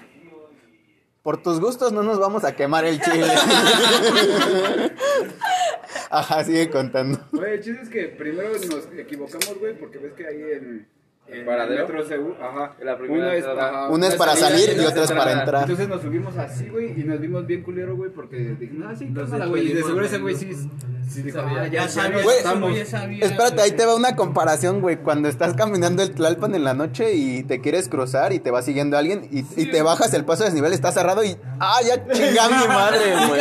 Por tus gustos no nos vamos a quemar el chile. Ajá, sigue contando. Güey, el chiste es que primero nos equivocamos, güey, porque ves que ahí en. El metro Seúl, ajá. La primera una es, ajá, Una es para salir y otra es para entrar. Entonces nos subimos así, güey, y nos vimos bien culero, güey, porque dijimos, ah, sí, cámara, güey. Y de seguro ese güey. sí, sí sabía, ah, Ya ya, ya sabía, Güey, estamos. ya sabía. Espérate, ahí te va una comparación, güey. Cuando estás caminando el Tlalpan en la noche y te quieres cruzar y te va siguiendo alguien y, y te bajas el paso de desnivel, está cerrado y. ¡Ah, ya chinga mi madre, güey!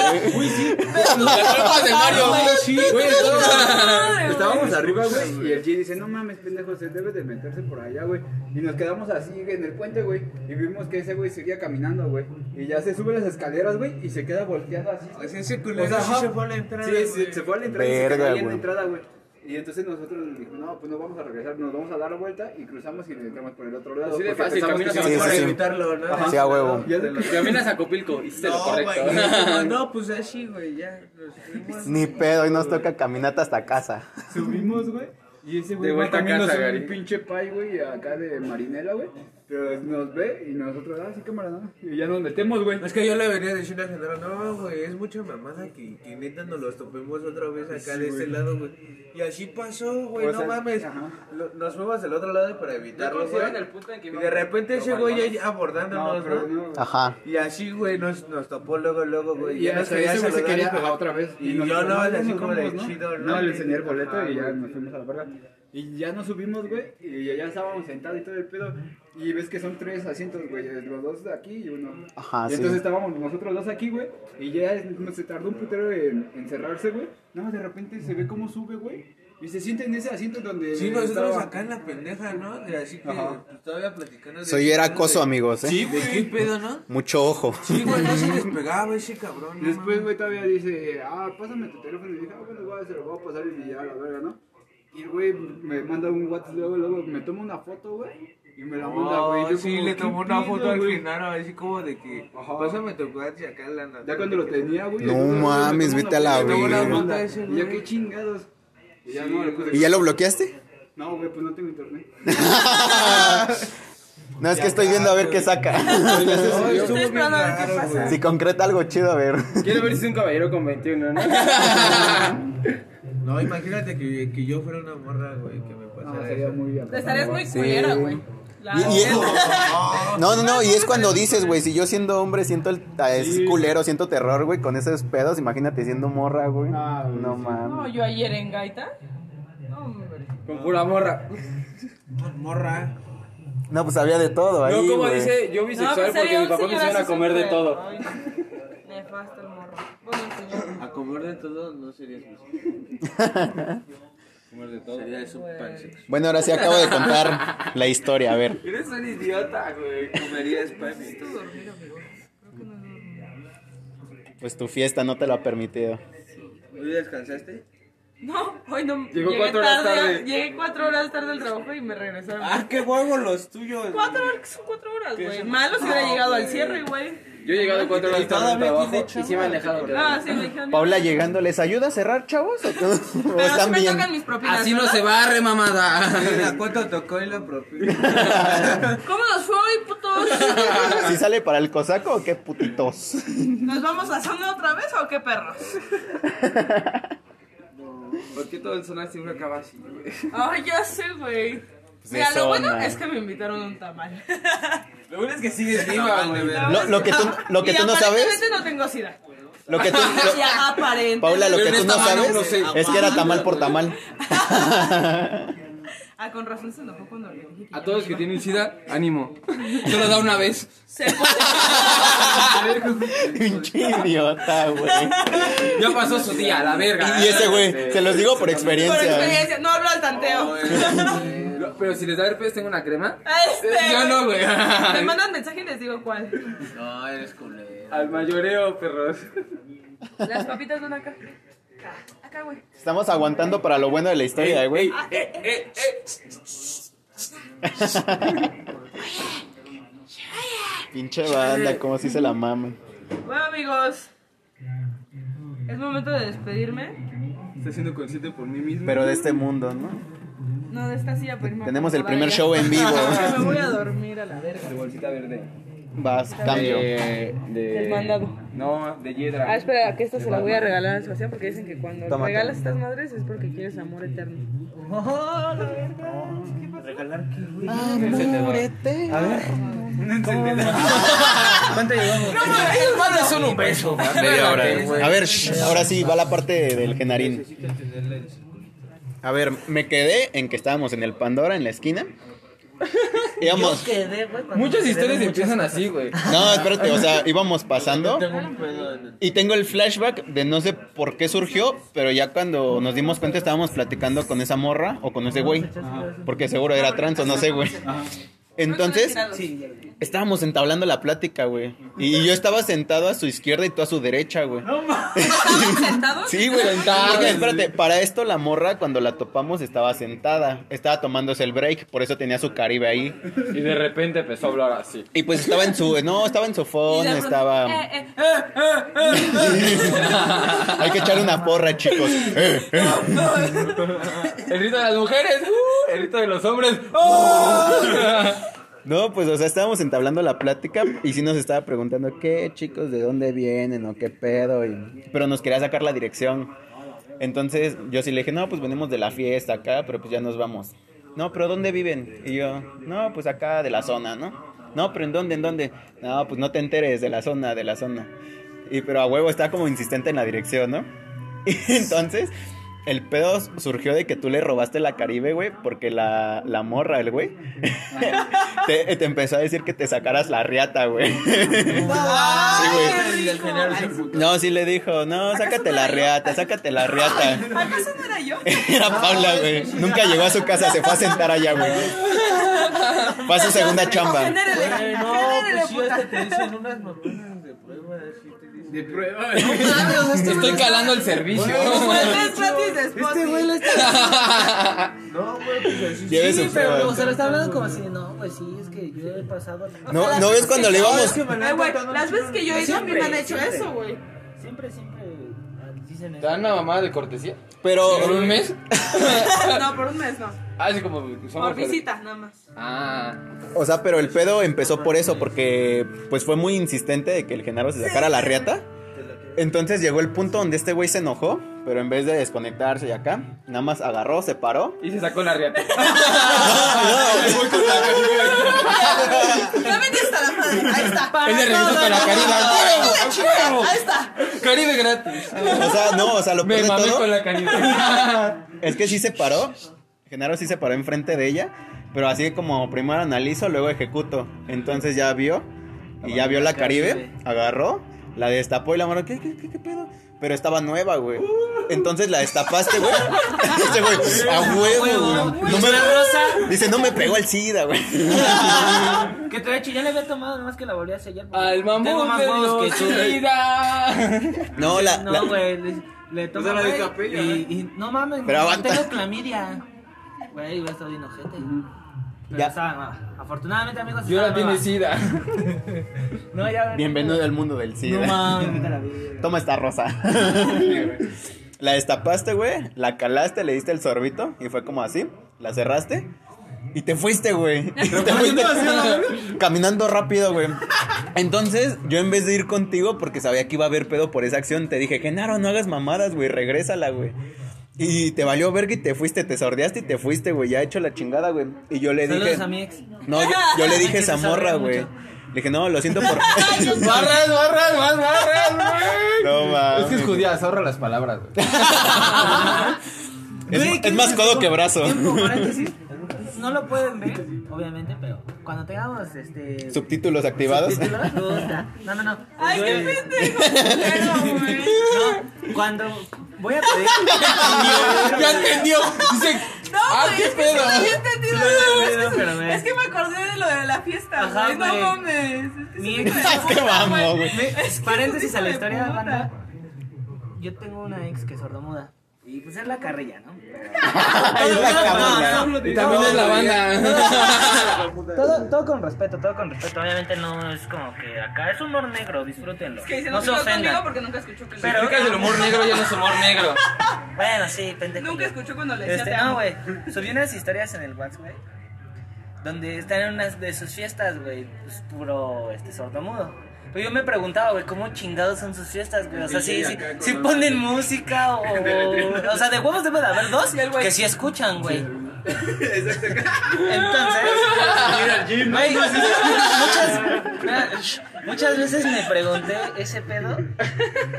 Las tropas de Mario. Sí, güey, Madre, Estábamos arriba, güey, y el G dice, no mames, pendejo, se debe de meterse por allá, güey. Y nos quedamos así en el puente, güey, y vimos que ese güey seguía caminando, güey. Y ya se sube las escaleras, güey, y se queda volteando así. Pues ese culero O sea, sí se fue a la entrada, Sí, güey. se, se fue a entrada y se Verga, la güey. entrada, güey. Y entonces nosotros dijimos, no, pues no vamos a regresar, nos vamos a dar la vuelta y cruzamos y nos entramos por el otro lado. Así de fácil, caminas se- Sí, Para sí, evitarlo, ¿no? Ajá. Sí, a huevo. De- Caminas a Copilco, hiciste lo No, correcto. güey. No, pues así, güey, ya. nos. Ni pedo, hoy nos toca caminata hasta casa. subimos, güey. Y ese güey De vuelta a casa, un pinche pie, güey, acá de marinela, güey. Pero nos ve y nosotros, ah, sí, cámara, no. Y ya nos metemos, güey. Es que yo le venía diciendo a Genaro, no, güey, es mucha mamada que, que neta nos los topemos otra vez acá de este lado, güey. Y así pasó, güey, O no sea, mames. Lo- nos fuimos del otro lado para evitarlo, güey. en el punto en que Y de repente ese güey ya- ya No, abordándonos, pero ¿no? no. Ajá. Y así, güey, nos, nos topó luego, luego, güey. Y ya nos quería se quería y ajá, otra vez. Y nos yo no, así como de chido, No, ¿no? le enseñé el boleto y ya nos fuimos a la verga. Y ya nos subimos, güey, y ya estábamos sentados y todo el pedo. Y ves que son tres asientos, güey, los dos de aquí y uno. Ajá, y sí. entonces estábamos nosotros dos aquí, güey, y ya se tardó un putero en, en cerrarse, güey. Nada más de repente se ve cómo sube, güey. Y se siente en ese asiento donde. Sí, nosotros estaba- acá en la pendeja, ¿no? De así que Ajá. pues, todavía platicando. de- Soy era acoso, amigos, ¿eh? Sí, güey. ¿Qué pedo, no? Mucho ojo. Sí, güey, no se despegaba ese cabrón. no Después, güey, todavía dice, ah, pásame tu teléfono. Y dije, ah, bueno, voy, se lo voy a pasar y ya, la verga, ¿no? Y el güey me manda un WhatsApp, luego, luego me toma una foto, güey. Y me la manda, güey. Oh, Yo sí, como, le ¿qué tomó una foto al final, así como de que. Ajá. Pásame tu y acá la. Ya cuando lo tenía, güey. No mames, vete a la verga. Y ya qué chingados. Y ya no. ¿Y ya lo bloqueaste? No, güey, pues no tengo internet. No, es que estoy viendo a ver qué saca. Estoy esperando a ver qué pasa. Si concreta algo chido, a ver. Quiero ver si es un caballero con 21, ¿no? No, imagínate que, que yo fuera una morra, güey, que me pasara No, sería eso. muy bien. Te estarías muy culera, güey. Y- y-. No, no, no, y es cuando dices, güey, si yo siendo hombre siento el es culero, siento terror, güey, con esos pedos, imagínate siendo morra, güey. Ah, No sí. No, mames. yo ayer en Gaita. No, hombre. Con pura morra. Morra. No, pues había de todo ahí, No, como dice, yo No, bisexual pues porque sería mi un papá me enseñan a comer de todo. Ay, Nefasto el morro. Bueno, el señor. A comer de todo no serías Comer de todo. Serías un pansexual. Bueno, ahora sí acabo de contar la historia, a ver. Eres un idiota, güey. Comerías pan. Necesito dormir, amigo. Creo que no he dormido. Pues tu fiesta no te lo ha permitido. ¿Hoy descansaste? No, hoy no. Llegó llegué cuatro horas tarde. Llegué cuatro horas tarde al trabajo y me regresaron. Ah, qué huevos los tuyos. Cuatro horas, son cuatro horas, güey. Malo si hubiera llegado al cierre, güey. Yo he llegado cuatro horas tarde al trabajo y sí me han dejado. Ah, sí, me dijeron. Paula llegando, ¿les ayuda a cerrar, chavos? ¿O? ¿O Pero sí están me bien? tocan mis propinas. Así no ¿verdad? se barre, mamada. ¿A cuánto tocó y la propina? ¿Cómo nos fue hoy, putos? ¿Sí sale para el cosaco o qué putitos? ¿Nos vamos a zona otra vez o qué perros? ¿Por qué todo el sonar siempre acaba así, güey? Ay, ya sé, güey. Pues Mira, lo bueno es que me invitaron a un tamal. Lo bueno es que sigues viva, güey. Lo, lo que tú, lo que Y tú no sabes, aparentemente no tengo sida. lo que tú, lo- Ya. Paula, lo Pero que en tú no esta mano sabes no sé. es que era tamal por tamal. Ah, con razón se enojó cuando le dije que A ya todos me que iba. tienen sida, ánimo. Solo da una vez. Se puede. Pinche idiota, güey. Ya pasó su día, a la verga. Y ese güey, se los digo por Por experiencia. experiencia, no hablo al tanteo. Pero si les da herpes, tengo una crema. Este, Yo no, güey. Me mandan mensaje y les digo cuál. No, eres culero. Al mayoreo, perros. Las papitas van acá. Acá, güey. Estamos aguantando para lo bueno de la historia, güey. Pinche banda, como si se la maman. Bueno, amigos. Es momento de despedirme. Estoy siendo consciente por mí mismo. Pero de este mundo, ¿no? No, de esta silla, pero Tenemos el primer show en vivo. Me voy a dormir a la verga. De bolsita verde. Vas, cambio. De, de... Del mandado. No, de hiedra. Ah, espera, que esta se la voy a regalar a Sebastián porque dicen que cuando regalas estas madres es porque quieres amor eterno. ¿Regalar qué, güey? A ver. ¿Cuánto llevamos? Manda solo un beso. Media hora. A ver, shh, ahora sí, va la parte del genarín. Necesito entenderle el- A ver, me quedé en que estábamos en el Pandora, en la esquina. Íbamos... Quedé, güey, cuando Muchas historias empiezan así, güey. No, espérate, o sea, íbamos pasando. Tengo un pedo en el- Y tengo el flashback de no sé por qué surgió, pero ya cuando nos dimos cuenta estábamos platicando con esa morra o con ese güey. Porque seguro era trans o no sé, güey. Entonces, estábamos entablando la plática, güey. Y yo estaba sentado a su izquierda y tú a su derecha, güey. ¿Estaban sentados? Sí, güey. Porque, espérate, para esto la morra cuando la topamos estaba sentada. Estaba tomándose el break, por eso tenía su caribe ahí. Y de repente empezó a hablar así. Y pues estaba en su... No, estaba en su phone, estaba... eh, eh, Hay que echar una porra, chicos. Eh, eh. El grito de las mujeres. uh, el grito de los hombres. ¡oh! No, pues, o sea, estábamos entablando la plática y sí nos estaba preguntando qué chicos, de dónde vienen o qué pedo, y- pero nos quería sacar la dirección. Entonces yo sí le dije, no, pues venimos de la fiesta acá, pero pues ya nos vamos. No, pero ¿dónde viven? Y yo, no, pues acá de la zona, ¿no? No, pero ¿en dónde? ¿En dónde? No, pues no te enteres de la zona, de la zona. Y pero a huevo está como insistente en la dirección, ¿no? Y entonces el pedo surgió de que tú le robaste la Caribe, güey, porque la, la morra, el güey, te, te empezó a decir que te sacaras la riata, güey. ¡Ay, güey. No, sí le dijo, no, sácate la riata, sácate la riata. ¿Acaso no era yo? Era Paula, güey. Nunca llegó a su casa, se fue a sentar allá, güey. Fue a su segunda chamba. No, pues sí, hasta te dicen unas de prueba, así De prueba. Te estoy calando el servicio. Mes gratis de Spotify. No, güey, pues así. Sí, pero, o sea, lo está hablando como así, no, pues sí, es que yo he pasado. No, ¿no ves cuando le íbamos? Ay, güey, las veces que yo he ido a mí me han hecho eso, güey. Siempre, siempre dicen ¿Te dan una mamada de cortesía? Pero, ¿Por un mes? No, por un mes no. Ah, Así como. Por visita, nada más. Ah. o sea, pero el pedo empezó por eso, porque pues fue muy insistente de que el Genaro se sacara la riata. Entonces llegó el punto donde este güey se enojó, pero en vez de desconectarse y acá, nada más agarró, se paró. Y se sacó la riata. Ya vení hasta la madre. Ahí está. Él le regresó con la Caribe. Ahí está. Caribe gratis. O sea, no, o sea, lo Me peor de mamé todo con la Caribe. es que sí se paró. Genaro sí se paró enfrente de ella, pero así como primero analizo, luego ejecuto. Entonces ya vio y ya vio la Caribe, agarró, la destapó y la mano, ¿qué, qué, qué, qué pedo? Pero estaba nueva, güey. Entonces la destapaste, güey. Ese güey, a huevo, güey. No me, rosa. dice, no me pegó el SIDA, güey. Que te hecho, ya le había tomado, nomás que la volví a sellar. Al tengo mamón más de huevos que tú. No, vida. la, la- No, güey, le, le tomo, la y, y no mames, Pero no tengo clamidia. Güey, güey, estoy bien ojete. Pero Ya. estaba, afortunadamente, amigos, Y ahora estaba tiene sida. No, ya. Bienvenido al mundo del SIDA. No mames, la. Toma esta rosa. la destapaste, güey. La calaste, le diste el sorbito y fue como así. La cerraste y te fuiste, güey. Te fuiste caminando rápido, güey. Entonces, yo en vez de ir contigo, porque sabía que iba a haber pedo por esa acción, te dije, Genaro, no hagas mamadas, güey, regrésala, güey. Y te valió verga y te fuiste, te sordeaste y te fuiste, güey, ya hecho la chingada, güey. Y yo le Saludos dije, a mi ex. no, yo, yo le dije esa morra, güey. Le dije, no, lo siento por. Barras, barras, más barras, güey. no, mames. Es que es judía, ahorra las palabras, güey. Es, Güey, ¿qué es más codo que brazo. Tiempo, paréntesis. No lo pueden ver, obviamente, pero cuando tengamos este. Subtítulos activados. subtítulos. No, no, no. Ay, qué pendejo. No, cuando voy a pedir. Ya entendió. Dice, No, ah, güey, qué es que pedo. no había entendido. No, pero, güey. Es que me acordé de lo de la fiesta, Ajá, güey. No mames. Es que Mi ex- me Es que vamos, güey. Es que Paréntesis a la historia, banda. Yo tengo una ex que es sordomuda. Y pues es la carrilla, ¿no? Es la cámara. Y también es la banda. Todo, todo con respeto, todo con respeto. Obviamente no es como que acá es humor negro, disfrútenlo. Es que no no se ofendan. porque nunca escuchó que le Pero- Explicas el humor negro, ya no es humor negro. Bueno, sí, pendejo. Nunca escuchó cuando le decía Este, te no, güey. Subí unas historias en el WhatsApp, güey. Donde están en unas de sus fiestas, güey. Pues puro este, sordomudo. Pero yo me preguntaba, güey, ¿cómo chingados son sus fiestas, güey? O sea, si sí, sí ponen música o. O sea, de huevos debe de haber dos que sí escuchan, güey. Entonces, güey, muchas, muchas veces me pregunté ese pedo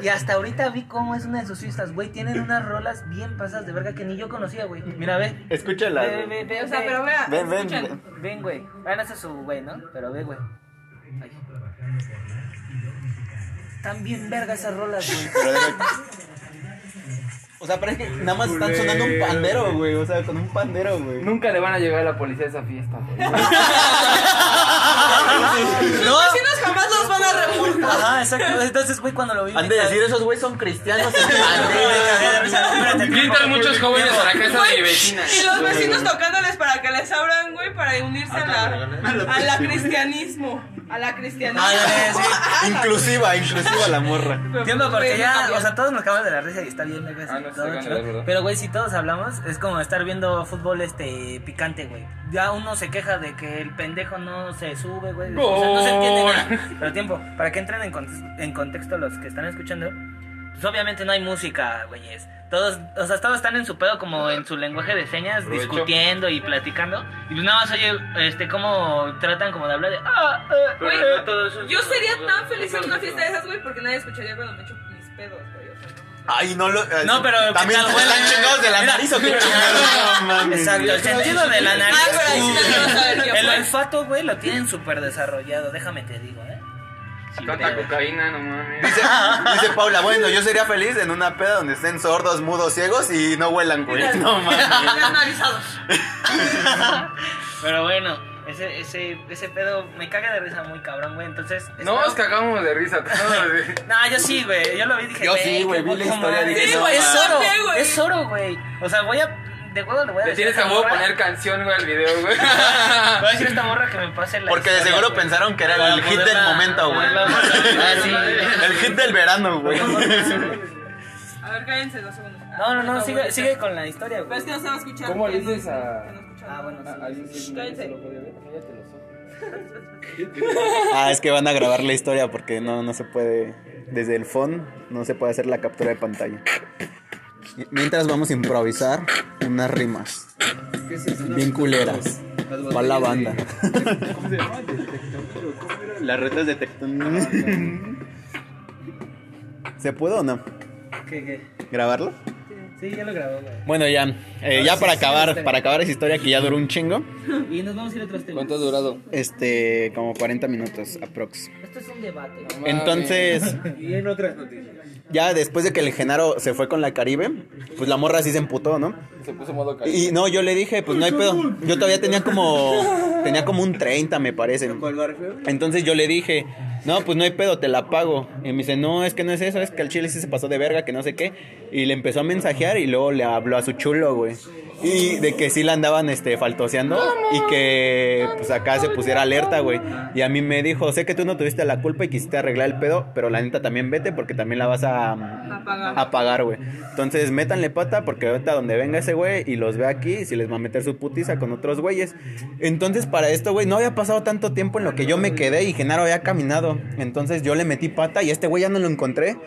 y hasta ahorita vi cómo es una de sus fiestas, güey. Tienen unas rolas bien pasadas de verga que ni yo conocía, güey. Mira, ve. Escúchala. Ve, ve, ve, O sea, ve. pero vea, Ven, ven, ven. Ven, güey. Bueno, ese es su güey, ¿no? Pero ve, güey. Ay. Están bien verga esas rolas, güey. O sea, es que nada más están sonando un pandero, güey. O sea, con un pandero, güey. Nunca le van a llegar a la policía a esa fiesta, güey. No. Vecinos jamás los van a reportar. Ajá, exacto. Entonces, güey, cuando lo vi. Han de decir, esos güeyes son cristianos. Gritan muchos jóvenes a la casa de mi vecina. Y los vecinos tocándoles para que les abran, güey, para unirse a la, a la cristianismo. A la cristianismo. Ah, Inclusiva, inclusiva la morra. Tiempo, porque Güey, ya, o sea, todos nos acabamos de la risa y está bien, Ah, no, todo chido. Pero, güey, si todos hablamos, es como estar viendo fútbol este picante, güey. Ya uno se queja de que el pendejo no se sube, güey. O sea, no se entiende nada. Pero tiempo, para que entren en, contes- en contexto los que están escuchando, pues obviamente no hay música, güeyes. Todos, o sea, todos están en su pedo como en su lenguaje de señas, Provecho. discutiendo y platicando. Y pues nada más oye, este, cómo tratan como de hablar de... Ah, eso. yo sería tan feliz en una fiesta de esas, güey, porque nadie escucharía cuando me echo mis pedos, Ay, no lo. No, pero ¿qué También tal están huele? chingados de la Mira, nariz o qué chingados. No. Exacto, el sentido de la nariz. Ah, pero ahí sí no quiero saber qué el fue. olfato, güey, lo tienen súper desarrollado. Déjame te digo, ¿eh? Tanta cocaína, no mames. Dice, dice Paula, bueno, yo sería feliz en una peda donde estén sordos, mudos, ciegos y no huelan, güey. No mames. Ya analizados. Pero bueno, ese, ese, ese pedo me caga de risa muy cabrón, güey. Entonces. No nos cagamos de risa todos. No, yo sí, güey. Yo lo vi y dije, Yo sí, güey, vi la historia, madre. dije, Sí, no, es oro. ¿Qué, güey? Es oro, güey. O sea, voy a. De huevo le voy a Le decir. tienes esta huevo morra- poner canción, güey, al video, güey. Voy a decir a esta morra que me pase la. Porque de historia, seguro güey. pensaron que era el hit del momento, güey. Ah, sí. El hit del verano, güey. A ver, cállense dos segundos. No, no, no, sigue, sigue con la historia, Pero güey. es que no se va a escuchar. ¿Cómo le que no- dices a- que. Ah, bueno, sí. Sí, sí, ver, cállate los ojos. Ah, es que van a grabar la historia porque no, no se puede. Desde el phone no se puede hacer la captura de pantalla. Mientras vamos a improvisar unas rimas ¿Qué es eso? bien culeras. Para la banda. Las retas de tectón. ¿Se puede o no? ¿Qué, qué? ¿Grabarlo? Sí, ya lo grabó, güey. Bueno, ya. eh, ya para acabar, para acabar esa historia que ya duró un chingo. Y nos vamos a ir a otros temas. ¿Cuánto ha durado? Este, como 40 minutos aprox. Esto es un debate. Entonces, Y en otras noticias. ya después de que el Genaro se fue con la Caribe, pues la morra sí se emputó, ¿no? Se puso modo cariño. Y no, yo le dije, pues no hay pedo. Yo todavía tenía como tenía como un 30, me parece. ¿Cuál barrio? Entonces yo le dije, no, pues no hay pedo, te la pago. Y me dice, no, es que no es eso, es que el chile sí se pasó de verga, que no sé qué. Y le empezó a mensajear y luego le habló a su chulo, güey. Y de que sí la andaban este, faltoseando y que pues acá se pusiera alerta, güey. Y a mí me dijo, sé que tú no tuviste la culpa y quisiste arreglar el pedo, pero la neta también vete porque también la vas a, A pagar. güey. Entonces métanle pata porque ahorita donde venga ese güey y los ve aquí, si les va a meter su putiza con otros güeyes. Entonces para esto, güey, no había pasado tanto tiempo en lo que yo me quedé y Genaro había caminado. Entonces yo le metí pata y este güey ya no lo encontré.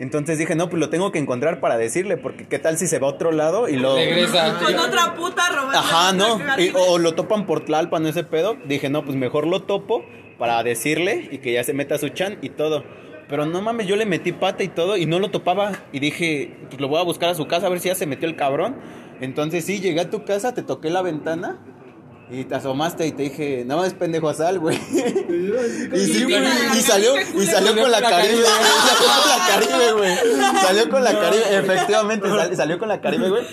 Entonces dije, no, pues lo tengo que encontrar para decirle, porque qué tal si se va a otro lado y lo... Regresa. Con otra puta robando. Ajá, no. Y- o lo topan por Tlalpan ese pedo. Dije, no, pues mejor lo topo para decirle y que ya se meta su chan y todo. Pero no mames, yo le metí pata y todo y no lo topaba. Y dije, pues lo voy a buscar a su casa a ver si ya se metió el cabrón. Entonces sí, llegué a tu casa, te toqué la ventana y te asomaste y te dije, no es pendejo sal, güey. y sí, güey, y salió, y salió con la Caribe, güey. Salió con la Caribe, güey. Salió con la Caribe, efectivamente, sal- salió con la Caribe, güey.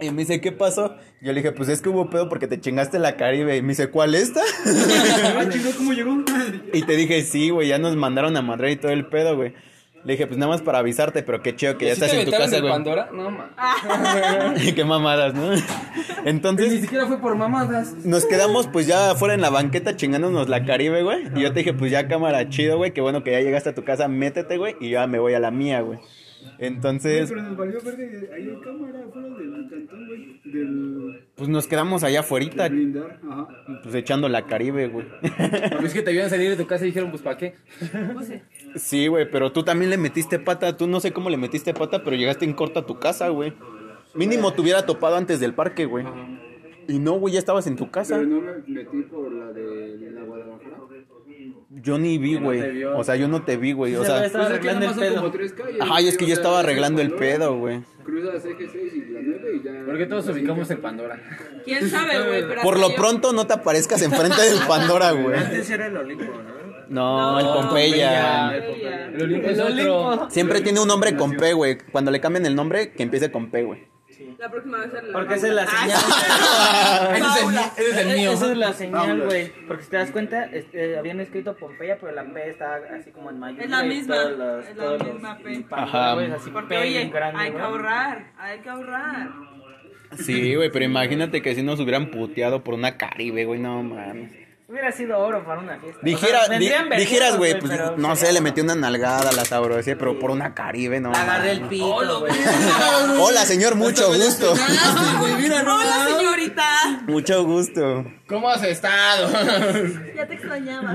Y me dice, ¿qué pasó? Yo le dije, pues es que hubo pedo porque te chingaste la Caribe. Y me dice, ¿cuál esta? Ah, ¿cómo llegó? y te dije, sí, güey, ya nos mandaron a Madrid y todo el pedo, güey. Le dije, pues nada más para avisarte, pero qué chido que ya ¿Sí estás en tu casa, de güey. Pandora? No, qué mamadas, ¿no? Ni Entonces, siquiera fue por mamadas. nos quedamos pues ya afuera en la banqueta chingándonos la Caribe, güey. Y yo te dije, pues ya cámara, chido, güey, qué bueno que ya llegaste a tu casa, métete, güey, y ya me voy a la mía, güey. Entonces, Pero nos valió verga. Ahí hay cámara afuera del cantón, güey. Del. pues nos quedamos allá afuera, pues echando la Caribe, güey. Es que te vieron salir de tu casa y dijeron, pues, ¿para qué? Sí, güey, pero tú también le metiste pata. Tú no sé cómo le metiste pata, pero llegaste en corto a tu casa, güey. Mínimo te hubiera topado antes del parque, güey. Y no, güey, ya estabas en tu casa. Pero no me metí por la de la Guadalajara. Yo ni vi, güey. O sea, yo no te vi, güey. O sea, Estaba Pues arreglando el pedo. calles. ajá, y es que yo estaba arreglando el pedo, güey. Cruzas eje 6 y la 9 y ya. Porque todos ubicamos en Pandora. ¿Quién sabe, güey? Por lo yo- pronto no te aparezcas enfrente del Pandora, güey. Antes era el Olimpo, ¿no? No, el Pompeya. Ella. El Olimpo es otro. Siempre tiene un nombre con P, güey. Cuando le cambian el nombre, que empiece con P, güey. La próxima vez la Porque esa es la señal. Ah, Ese es el, Paula. ese es el mío. Esa es la señal, güey. Porque si te das cuenta, este, habían escrito Pompeya, pero la P está así como en mayúscula. Es la misma, los- es la misma P. Ajá. así Porque, P oye, bien grande, hay que ahorrar, hay que ahorrar. Sí, güey, pero imagínate que si nos hubieran puteado por una Caribe, güey, no mames. Hubiera sido oro para una fiesta. Dijera, O sea, di- vendrían vergueros, dijeras, güey, pues pero no sé, le metí una nalgada, la sabrosé, pero por una Caribe, no. Agarré el pito. Hola, señor, mucho gusto. Hola, señorita. mucho gusto. ¿Cómo has estado? Ya te extrañaba.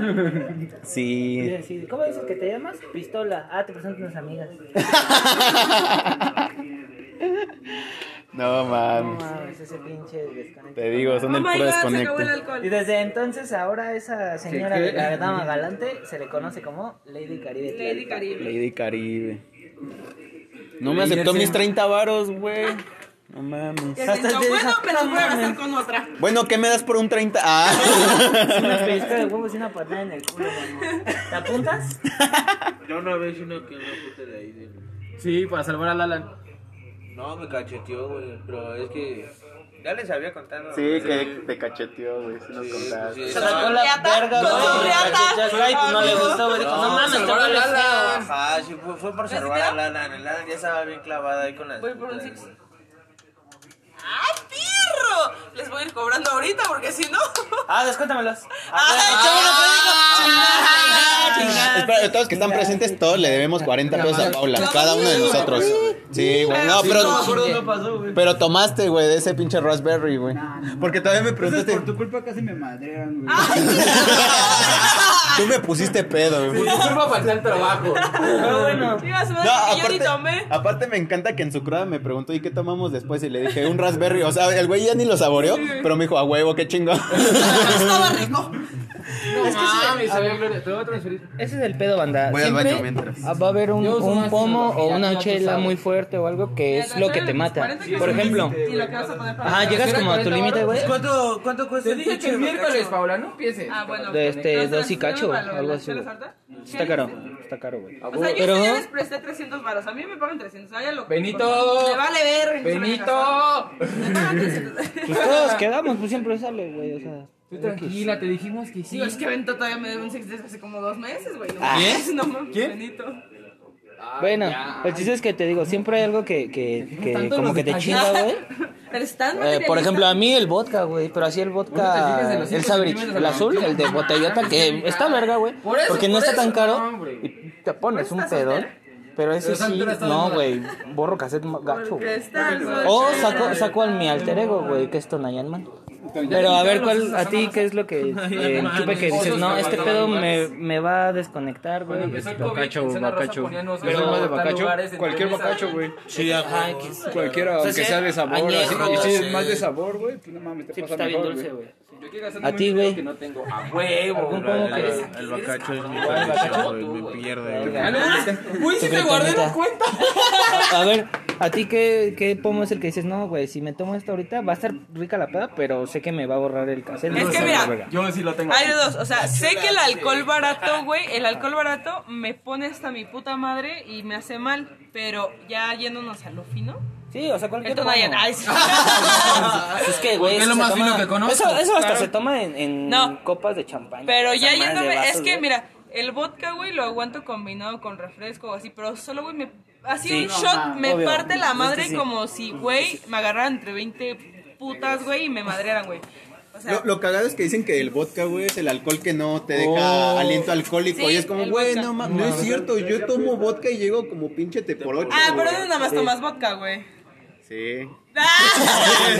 Sí. Sí, ¿Cómo dices que te llamas? Pistola. Ah, te presento unas amigas. No, No mames. ese pinche desconecto. Te digo, son Oh el my puro god, se acabó el desconecto. alcohol. Y desde entonces, ahora esa señora ¿Qué, de qué? la dama galante se le conoce como Lady Caribe. Lady Caribe. Lady Caribe. No me aceptó mis 30 varos, güey. No mames. Hasta bueno, me los voy a mames. con otra. Bueno, ¿qué me das por un 30? Ah. Una pellizca de huevos y una patada en el culo, mano. ¿Te apuntas? Yo una vez uno que una puta de ahí. de- Sí, para salvar al Alan. No, me cacheteó, güey. Pero es que. Ya les había contado. Sí, que te cacheteó, güey. Si nos Sí, contaste. sí, Se sacó la verga, güey. pues no le gustó, güey. Dijo, no mames, huele al feo. Ajá, sí, fue, fue por salvar a Lana. El Lana ya estaba bien clavada ahí con las. Voy por un six. ¡Ah, pirro! Les voy a ir cobrando ahorita porque si no. Ah, descuéntamelos. ¡Ay, chingada. Espera, de todos que están presentes, todos le debemos 40 pesos a Paula, cada uno de nosotros. Sí, güey. No, No me acuerdo pero. dónde pasó, güey. Pero tomaste, güey, de ese pinche raspberry, güey. Porque todavía me preguntaste. por tu culpa casi me madrean, güey. Tú me pusiste pedo, güey. Tu culpa falta el trabajo. Pero bueno. No, que yo ni aparte, tomé. aparte me encanta que en su cruda me preguntó, ¿y qué tomamos después? Y le dije, un raspberry. O sea, el güey ya ni lo saboreó, pero me dijo, a huevo, qué chingón. Estaba rico. No sabía Gloria. Te voy a transferir. Ese es el pedo, banda. Voy al Siempre baño mientras. Va a haber un, un pomo o una chela muy fuerte o algo que es lo que te mata. Por ejemplo, Y lo que vas a poner para. ajá, llegas como a tu límite, güey. ¿Cuánto, cuánto cuesta Te dije que el miércoles, Paula, no empieces. Ah, bueno. De este, dos y cacho, ¿para lo de algo las así? Está caro, está caro, güey. O sea, yo Pero- les presté 300 baros. A mí me pagan 300. Vaya lo Benito. Me vale ver. Benito. Me pagan 300. Pues todos quedamos, pues siempre sale, güey, o sea. Tú tranquila, te dijimos que sí. Digo, es que Benito todavía me debe un sex desde hace como dos meses, güey. No, ¿Quién? mames, no mames, ¿Quién? Bueno, ya. el chiste es que te digo, siempre hay algo que, que, que como que te chinga, güey. Pero están Eh, por ejemplo, a mí el vodka, güey, pero así el vodka, el Sabrich, el azul, el de botellota, que está verga, güey, Por porque no está tan caro hombre. y te pones un ¿Estás pedón, pero ese Pero sí, no, güey, borro cassette gacho, güey. O saco, saco al mi alter ego, güey, que es Tonayan Man. Pero a ver, ¿cuál, a ti qué es lo que eh, chupe que dices, no, este pedo me, me va a desconectar, güey? Bacacho, bacacho. Pero de bacacho, cualquier bacacho, güey. Sí, Ay, que Cualquiera, aunque sea de sabor, añejo, así. Y si sí. es más de sabor, güey, pues no mames, te Sí, pasa está bien mejor, dulce, güey. Güey. Yo quiero ti, un dinero güey. que no tengo. A huevo, ¿Algún güey. pomo El, que- el bacacho es mi ¿El güey, me pierde. Uy, si te guardé la cuenta. A ver, ¿a ti qué, qué pomo es el que dices, no, güey, si me tomo esto ahorita va a estar rica la peda, pero sé que me va a borrar el cassette? Es no que mira. Yo sí lo tengo. Hay de dos, o sea, sé que el alcohol barato, güey, el alcohol barato me pone hasta mi puta madre y me hace mal, pero ya yéndonos a lo fino. Sí, o sea, cualquier pomo. ay, sí. Es que, güey, es eso lo más toma- fino que conozco. Eso, eso hasta Claro. se toma en, en No. copas de champaña. Pero ya yéndome, es que güey. mira, el vodka, güey, lo aguanto combinado con refresco o así, pero solo, güey, me, así Sí. un No, shot ma, me obvio. parte la madre sí. como si, güey, me agarraran entre 20 putas, güey, y me madrearan, güey. O sea, Lo, lo cagado es que dicen que el vodka, güey, es el alcohol que no te deja Oh. aliento alcohólico. Sí, y es como, güey, no mames, no es cierto. Yo tomo vodka y llego como pinche te por ocho. ah, pero no nada más tomas vodka, güey. Sí. ¡Ah!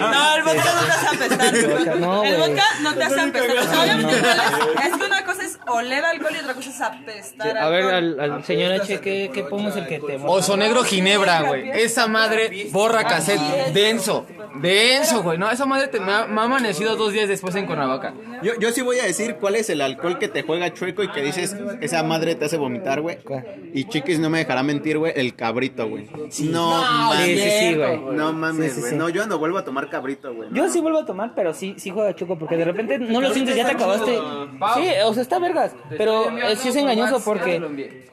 No, el vodka no te hace apestar. No, el vodka no te hace apestar. O sea, obviamente No. Es que una cosa es oler alcohol y otra cosa es apestar. A ver, al, al señor H, ¿qué, qué pomo es el que te Oso negro ginebra, güey. Esa madre borra cassette denso. Denso, güey. No, esa madre te- me, ha, me ha amanecido dos días después en Cuernavaca. Yo, yo sí voy a decir cuál es el alcohol que te juega chueco y que dices, esa madre te hace vomitar, güey. Y Chiquis no me dejará mentir, güey, el cabrito, güey. No, Sí, mames. sí, sí, güey. No mames, Sí, sí, güey. sí. No, yo no vuelvo a tomar cabrito, güey. Yo sí vuelvo a tomar, pero sí, sí juega chuco, porque de repente no lo sientes, ya te acabaste. Sí, o sea, está pero eh, sí es engañoso porque,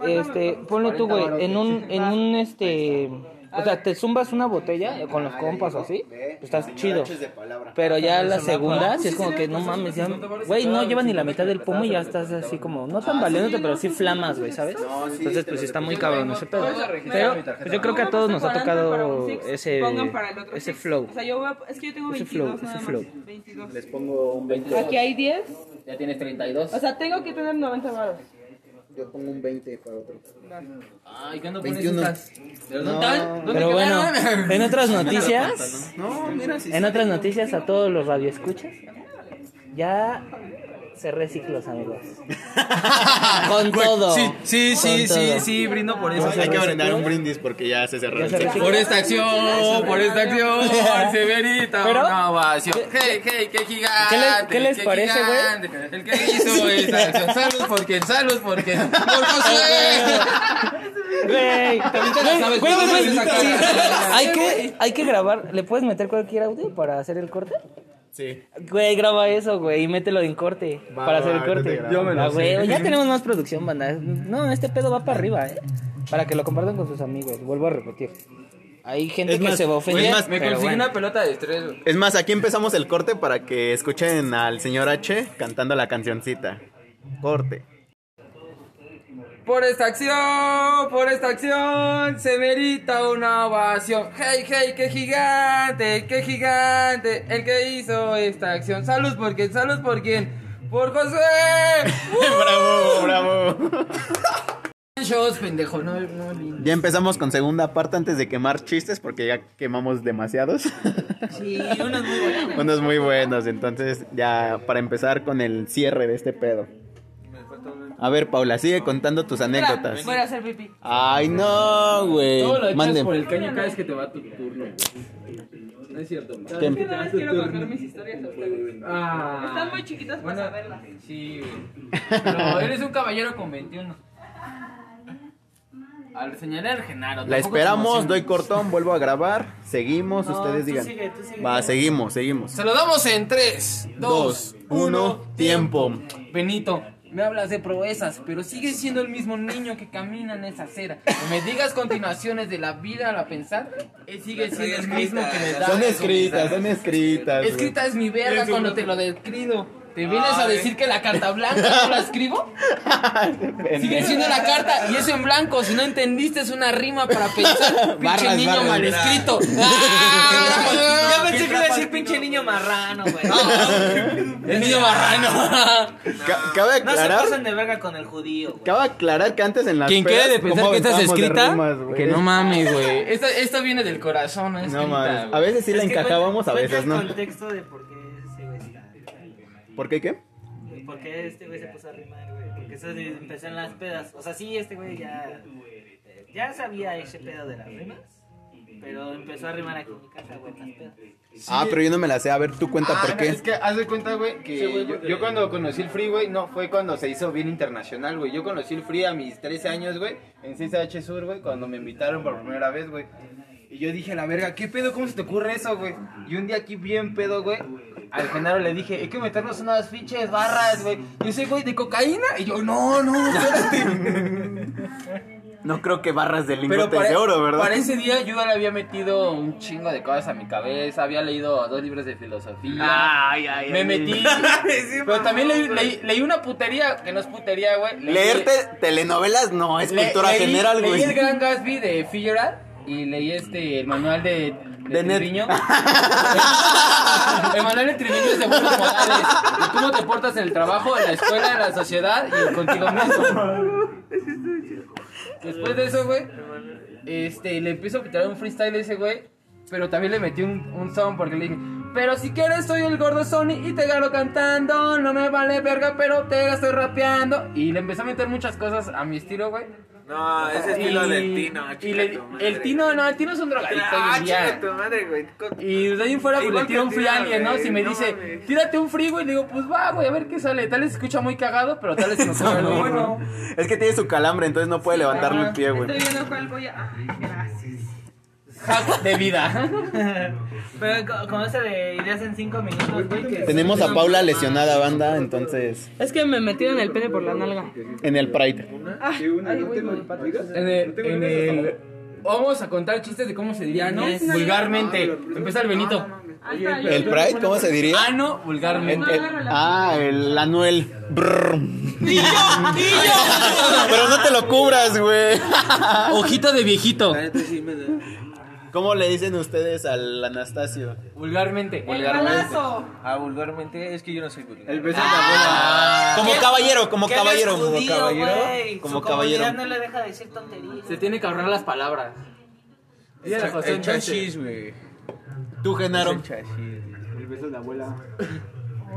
este, ponle tú, güey, en un, en un, este, o sea, te zumbas una botella con los compas o así, pues estás chido. Pero ya la segunda, sí es como que no mames, ya, güey, no lleva ni la mitad del pomo y ya estás así como, no tan valiéndote, pero sí flamas, güey, ¿sabes? Entonces, pues sí está muy cabrón ese pedo. Pero, pues yo creo que a todos nos ha tocado ese, ese flow. O sea, yo voy a- es que yo tengo Ese 22 flow, ese nada flow. más. 22. Les pongo un 20. Aquí hay 10. Ya tienes 32. O sea, tengo que tener 90 baros. Yo pongo un 20 para otro. Ay, ¿qué no pones 21. estas? ¿Dónde Pero bueno, en otras noticias, No, mira, sí. en otras noticias a todos los radioescuchas, ya cerré ciclos, amigos. Con todo. Sí, sí, sí, Con sí, todo. sí, brindo por eso. Hay que brindar un brindis porque ya se cerró. Por esta acción, por esta acción, Severita, Pero- una ovación. Hey, hey, qué gigante. ¿Qué les- qué les parece, güey? El que hizo esta acción. Salud por quien, salud por quien. Por Josué. Güey. Hay que, hay que grabar. ¿Le puedes meter cualquier audio para hacer el corte? Sí. Güey, graba eso, güey, y mételo en corte Va, para hacer el corte. grabo. Yo me lo Ah, güey, sé. ya tenemos más producción, banda. No, este pedo va para arriba, eh. Para que lo compartan con sus amigos. Vuelvo a repetir. Hay gente Es que más, se va a ofender. es más, Me bueno. una pelota de estrés, güey. Es más, aquí empezamos el corte para que escuchen al señor H cantando la cancioncita. Corte. Por esta acción, por esta acción, se merita una ovación. Hey, hey, qué gigante, qué gigante, el que hizo esta acción. Salud por quién, salud por quién, por José. bravo, bravo. Shows, pendejo, no, no, lindo. Ya empezamos con segunda parte antes de quemar chistes porque ya quemamos demasiados. Sí, unos muy buenos. Unos muy buenos, entonces ya para empezar con el cierre de este pedo. A ver, Paula, sigue contando tus anécdotas. Voy a hacer pipí. Ay, no, güey. Todo lo echas Mande. por el caño cada vez que te va tu turno. No es cierto. ¿Qué? vez que vez tu quiero contar mis historias a ustedes. Ah. Están muy chiquitas para saberlas. Sí, güey. Pero eres un caballero con 21. Al señalar al Genaro. La esperamos, doy cortón, vuelvo a grabar. Seguimos, No, ustedes tú digan. sigue, tú sigue. Va, seguimos, seguimos. Se lo damos en 3, 2, Dos, 1, uno, tiempo. Benito, me hablas de proezas, pero sigues siendo el mismo niño que camina en esa acera. Que me digas continuaciones de la vida al pensar, él sigue siendo el mismo que me da. Son escritas, son escritas. Escrita es mi verga cuando te lo describo. ¿Te vienes a decir que la carta blanca no la escribo? Sigue siendo la carta y eso en blanco. Si no entendiste, es una rima para pensar. Pinche niño mal escrito. Yo pensé que iba a decir pinche niño marrano, güey. El niño marrano. Ca- Cabe No se aclarar, pasen de verga con el judío, cabe aclarar que antes en las Quien quiere de pensar ¿cómo que aventábamos de escrita, que no mames, güey. Esto viene del corazón, no es No mames. A veces sí la Es encajábamos, a veces no. el contexto de por qué. ¿Por qué qué? ¿Por qué este güey se puso a rimar, güey? Porque eso empezó en las pedas. O sea, sí, este güey ya. Ya sabía ese pedo de las rimas. Pero empezó a rimar aquí en mi casa, güey, en las pedas. Ah, pero yo no me la sé. A ver, tú cuenta Ah, por no, qué. Es que haz de cuenta, güey, que yo, yo cuando conocí el free, güey, no fue cuando se hizo bien internacional, güey. Yo conocí el free a mis 13 años, güey, en 6H Sur, güey, cuando me invitaron por primera vez, güey. Y yo dije, la verga, ¿qué pedo? ¿Cómo se te ocurre eso, güey? Y un día aquí bien pedo, güey, al Genaro le dije, hay que meternos unas pinches barras, güey. Y ese güey, ¿de cocaína? Y yo, no, no, espérate. No creo que barras de lingotes para, de oro, ¿verdad? para ese día yo ya le había metido un chingo de cosas a mi cabeza, había leído dos libros de filosofía. Ay, ay, me ay. metí. pero también leí, leí- leí una putería, que no es putería, güey. Leí- Leerte telenovelas no es le- cultura leí- general, Leí güey. el Gran Gatsby de Figueroa y leí este, el manual de, de, De. Triviño. el manual de Triviño es de buenos modales. De cómo te portas en el trabajo, en la escuela, en la sociedad y contigo mismo. Después de eso, güey, este, le empiezo a quitar un freestyle a ese güey, pero también le metí un, un son porque le dije, pero si quieres soy el gordo Sony y te gano cantando, no me vale verga, pero te la estoy rapeando. Y le empecé a meter muchas cosas a mi estilo, güey. No, ese estilo Y- del Tino. y chica le- tu madre. el Tino, no, el Tino es un drogadicto hoy Ah, en día. chica tu madre, güey. Con- Y de ahí en fuera, pues Igual le tiro que un free alien, ¿no? güey, Si me no dice, mames. tírate un free, güey, le digo, pues va, güey, a ver qué sale. Tal vez se escucha muy cagado, pero tal vez se nos sale algo bueno. Es que tiene su calambre, entonces no puede levantarle Ajá. el pie, güey. Estoy viendo cuál voy a. Ay, gracias. Hack de vida. Pero co- como ese de ideas en 5 minutos, güey. que- Tenemos a Paula lesionada, banda, entonces. Es que me metieron el pene por la nalga. En el Pride. Tengo En el, en el... Vamos a contar chistes de cómo se diría, ¿no? Yes. Vulgarmente. Empieza el Benito. ¿El Pride? ¿Cómo se diría? Ah, no, El- vulgarmente. el- ah, el Anuel. Brr. Pero no te lo cubras, güey. Ojito de viejito. ¿Cómo le dicen ustedes al Anastasio? Vulgarmente. El balazo. Ah, vulgarmente, es que yo no soy vulgar. El beso de la Como caballero, como caballero. Como caballero. güey. Como Su caballero. no le deja decir tonterías. Se tiene que ahorrar las palabras. José El entonces. chasis, güey. Tú, Genaro. El abuela. El beso de la abuela.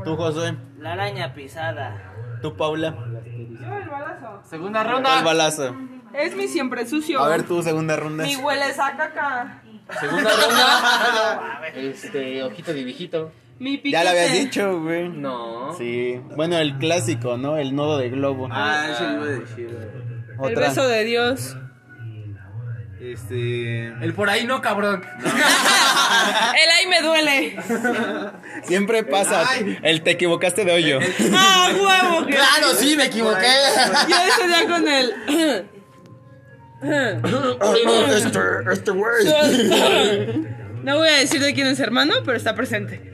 Tú, José. La araña pisada. Tú, Paula. Yo el balazo. Segunda ¿Cuál ronda. balazo? Es mi siempre sucio. A ver, tú, segunda ronda. Mi huele a caca. Segunda ronda. Este, ojito de viejito. Mi piquete. Ya lo habías dicho, güey. No. Sí. Bueno, el clásico, ¿no? El nodo de globo. Ah, ese iba a decir, güey. El Otra. beso de Dios. Este. El por ahí no, cabrón. El ahí me duele. Siempre pasa. El te equivocaste de hoyo. ¡Ah, huevo! que- Claro, sí, me equivoqué. Yo eso ya con el. este, este güey. No voy a decir de quién es hermano, pero está presente.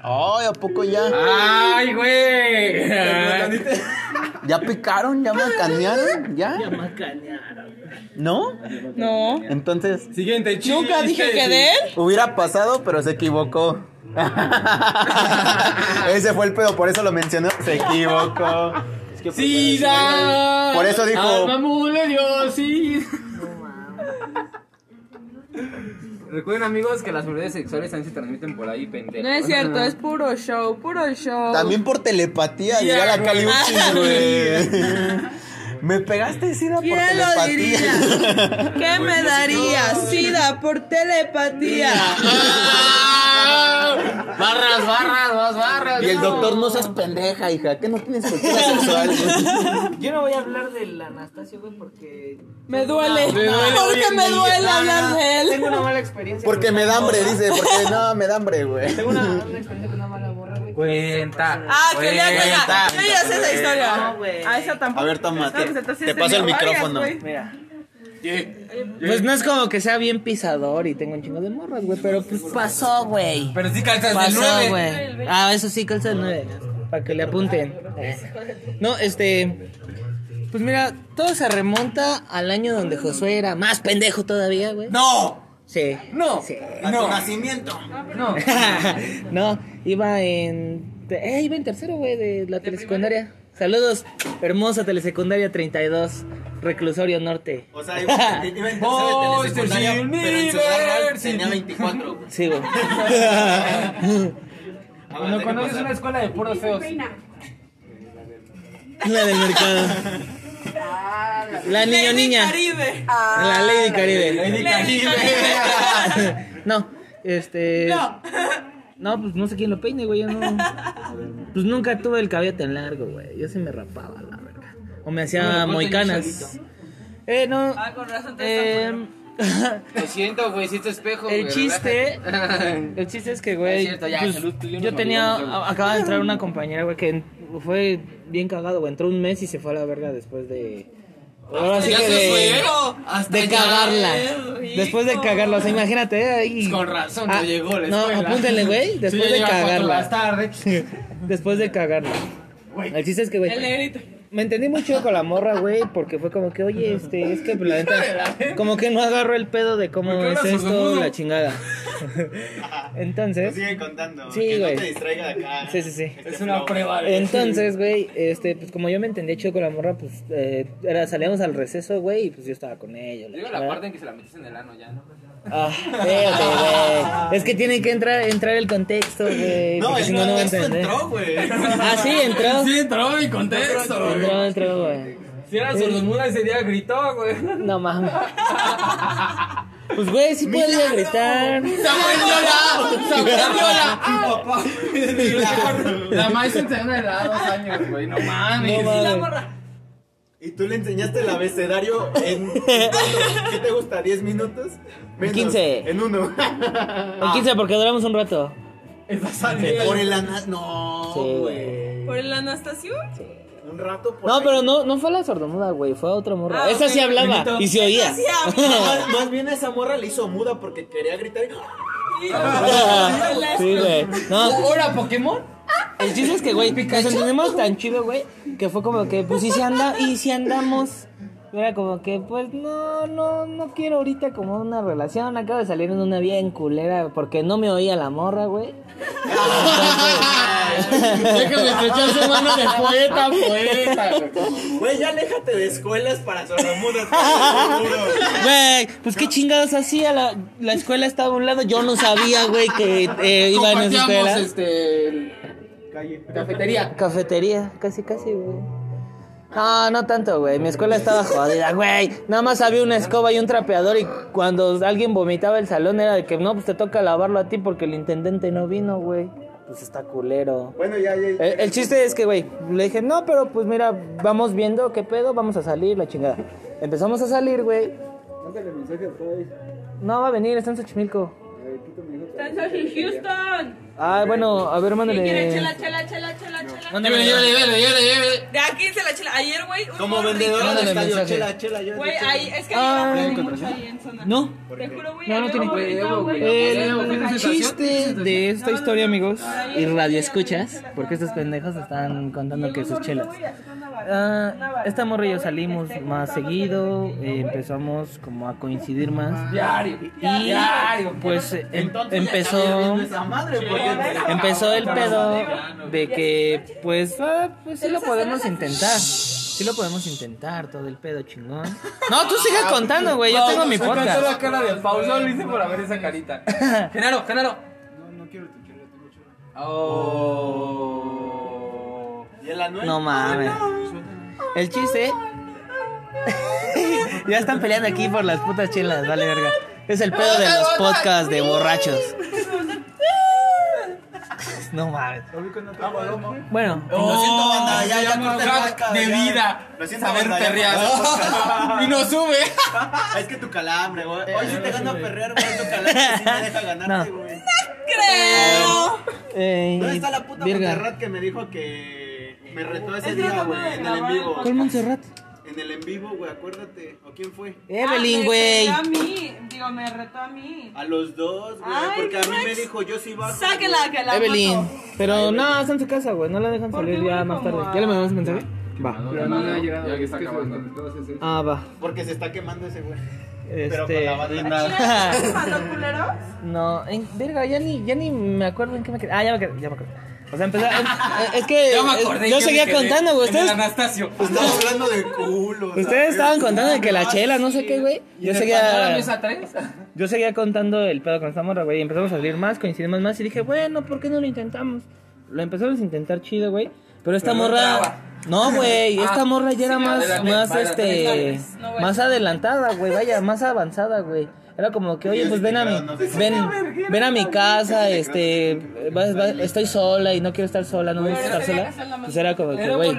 Ay, ¿a poco ya? Ay, güey. ¿Ya picaron? ¿Ya macanearon? ¿Ya? Macanearon. ¿No? No. Entonces, Siguiente chiste. Nunca dije que de él. hubiera pasado, pero se equivocó. Ese fue el pedo, por eso lo mencionó. Se equivocó. ¡Sida! Por eso dijo- Al mamú le dio sí. Recuerden, amigos, que las enfermedades sexuales también se transmiten por ahí, pendejo. No es cierto, es puro show, puro show. También por telepatía, diría la Caliuchis, güey. Me pegaste sida por ¿Quién lo telepatía. diría? ¿Qué me daría? Sida por telepatía. ¡Ah! Barras, barras, más barras. Y el doctor no seas pendeja, hija, que no tienes cultura sexual. Yo no voy a hablar del Anastasio, güey, porque. Me duele. Me duele Porque me duele hablar de Tengo él. una mala experiencia. Porque me da hambre, dice, porque no, me da hambre, güey. Tengo una, una experiencia con una mala morra. Cuenta. Ah, que ya cuenta. cuenta. Yo ya sé esa historia. No, güey. Ah, esa tampoco. A ver, toma, No, te- pues te paso el micrófono. Mira. Pues no es como que sea bien pisador y tengo un chingo de morras, güey, pero pues pasó, güey. Pero sí calzas de Pasó, nueve. güey. Ah, eso sí, calza de nueve. Para que le apunten. No, este. Pues mira, todo se remonta al año donde Josué era más pendejo todavía, güey. ¡No! Sí. ¡No! Sí. ¡No! nacimiento. ¡No! no, iba en. Eh, iba en tercero, güey, de la telesecundaria. Saludos, hermosa telesecundaria 32, Reclusorio Norte. O sea, iba, iba en tercero de telesecundaria, pero en su tenía 24, güey. Sí, güey. Cuando conoces una escuela de puros feos. La del mercado. La niño niña. Caribe. La Lady Caribe. Lady Caribe. No, este. No. No, pues no sé quién lo peine, güey. Yo no. Pues nunca tuve el cabello tan largo, güey. Yo sí me rapaba, la verdad. O me hacía ponte moicanas. Eh, no. Ah, con razón te Eh, Lo siento, güey, si este espejo. el güey, chiste. El chiste es que, güey. Es cierto, ya, pues, salud, tú y yo tenía. Acaba de entrar una compañera, güey, que fue bien cagado, güey. Entró un mes y se fue a la verga después de. Ahora sí que de. ya, cagarla. Después de cagarla, o sea, imagínate eh, ahí. Con razón no llegó a la No, apúntenle, güey. Después Sí, de cagarla. más tarde. Después de cagarla. El chiste es que, El güey. negrito. Me entendí mucho con la morra, güey, porque fue como que, oye, este, es que pues, la neta, como que no agarro el pedo de cómo ¿Por qué es esto, la chingada. Entonces, Sigue contando. Sí, que güey. no te distraiga de acá. sí, sí, sí. Este Es una flow. prueba de. Entonces, güey, este, pues como yo me entendía chido con la morra, pues, eh, era, salíamos al receso, güey, y pues yo estaba con ella. la Llega la chingada. parte en que se la metes en el ano ya, ¿no? Ah, espérate, güey. Es que tiene que entrar, entrar el contexto, güey, No, si no, no va a esto entender. entró, güey. Ah, sí, entró. Sí, entró mi contexto. Entró, entró, güey. Si era sordomuda ese día gritó, güey. No mames. Pues, güey, sí podía gritar. ¡Samuel Yola! ¡Samuel Yola! La maestra enseñó de edad dos años, güey. No mames. No mames. Y tú le enseñaste el abecedario en. ¿Qué te gusta? ¿10 minutos? Menos, 15. En uno. En 15 porque duramos un rato. Salida. Por el ana... No, Sí, güey. ¿Por el Anastasio? Un rato por No, ahí. pero no, no fue la sordomuda, güey, fue a otra morra. Ah, Esa ok. sí hablaba Benito. y se oía. Sí. Más, más bien esa morra le hizo muda porque quería gritar. Sí, güey. No, ¿Hola, Pokémon? El chiste es que, güey, nos entendemos tan chido, güey, que fue como que, pues, y si anda, y si andamos. Era como que, pues, no, no, no quiero ahorita como una relación. Acabo de salir en una bien culera porque no me oía la morra, güey. Déjame estrechar su mano de poeta, poeta. Güey, ya aléjate de escuelas para sordomudas. Güey, pues qué chingados hacía. La, la escuela estaba a un lado. Yo no sabía, güey, que eh, iba en esa escuela. Este... Cafetería. Cafetería, casi, casi, güey. No, no tanto, güey. Mi escuela estaba jodida, güey. Nada más había una escoba y un trapeador y cuando alguien vomitaba el salón era de que no, pues te toca lavarlo a ti porque el intendente no vino, güey. Pues está culero. Bueno, ya, ya. El, el chiste es que, güey, le dije, no, pero pues mira, vamos viendo qué pedo, vamos a salir, la chingada. Empezamos a salir, güey. Mándale mensaje. No va a venir, está en Xochimilco. Está en Houston. Ah, bueno, a ver, ¿Quién quiere mándale. chela, chela, chela, chela, chela? Mándale, Llévele, llévele, llévele, llévele. De aquí se la chela. Ayer, güey, un Como vendedora de Mándale estadio, mensaje. chela, chela, yo. Güey, ahí, es que Ah, ahí ¿tiene mucho ahí en zona. No. Te juro, güey. No, no tiene. El chiste de esta historia, amigos, y radio escuchas, porque estos pendejos están contando que sus chelas. Ah, esta morra y yo salimos más seguido, eh, empezamos como a coincidir más. Diario. Y Diario. pues em- empezó empezó el pedo de que pues ah, pues sí lo podemos intentar. Sí lo podemos intentar, todo el pedo chingón. No, tú sigue contando, güey, yo tengo mi toda la podcast. cara de Paul, solo lo hice por ver esa carita. Genaro, Genaro. No, no quiero tu chela, tengo chela. Oh. ¿Y el anuel? No mames. El chiste. ya están peleando aquí por las putas chelas, vale verga. Es el pedo de los podcasts de borrachos. No mames. Bueno, Lo siento, banda, ya, ya corta el podcast, de ya. vida. Lo siento, Saber banda, ya perrear. y no sube. Es que tu calambre, güey. Hoy sí te gano a perrear, güey. Tu calambre sí me deja ganarte, No. güey. Creo. eh, ¿Dónde está la puta Virga. Montserrat que me dijo que me retó ese Es que día, no güey? En el en grabaron. vivo. ¿Cuál Montserrat? En el en vivo, güey, acuérdate. ¿O quién fue? Evelyn, Ah, me güey. retó A mí, digo, me retó a mí. A los dos, güey. Ay, Porque a mí me dijo, yo sí bajo. Sáquela, que la Evelyn. foto. Pero no, está en su casa, güey. No la dejan ¿Por qué salir ya más tarde. a- ¿Ya le mandamos mensaje? Va. Pero no ha llegado. Ya que está acabando. Ah, va. Porque se está quemando ese, güey. Pero con Este. la banda. ¿Quién es el mandó culeros? No, en, verga, ya ni, ya ni me acuerdo en qué me quedé. Ah, ya me quedé, ya me acuerdo. O sea, empezó. em- es que. Ya me acordé. Yo que seguía me quedé contando, güey. en el Ustedes, Anastasio. Estamos hablando de culo. ustedes ¿sabes? estaban contando de que la chela, no sé qué, güey. Yo ¿La seguía. mesa 3? Yo seguía contando el pedo con esta morra, güey. Y empezamos a salir más, coincidimos más. Y dije, bueno, ¿por qué no lo intentamos? Lo empezamos a intentar chido, güey. Pero esta Pero morra. No, güey. Ah, Esta morra ya era sí, más, adelante, más este. No. Más adelantada, güey. Vaya, más avanzada, güey. Era como que, oye, pues ven a mi, ven, ven a mi casa, este, vas- vas- estoy sola y no quiero estar sola, no me gusta estar sola. Pues era como que, güey,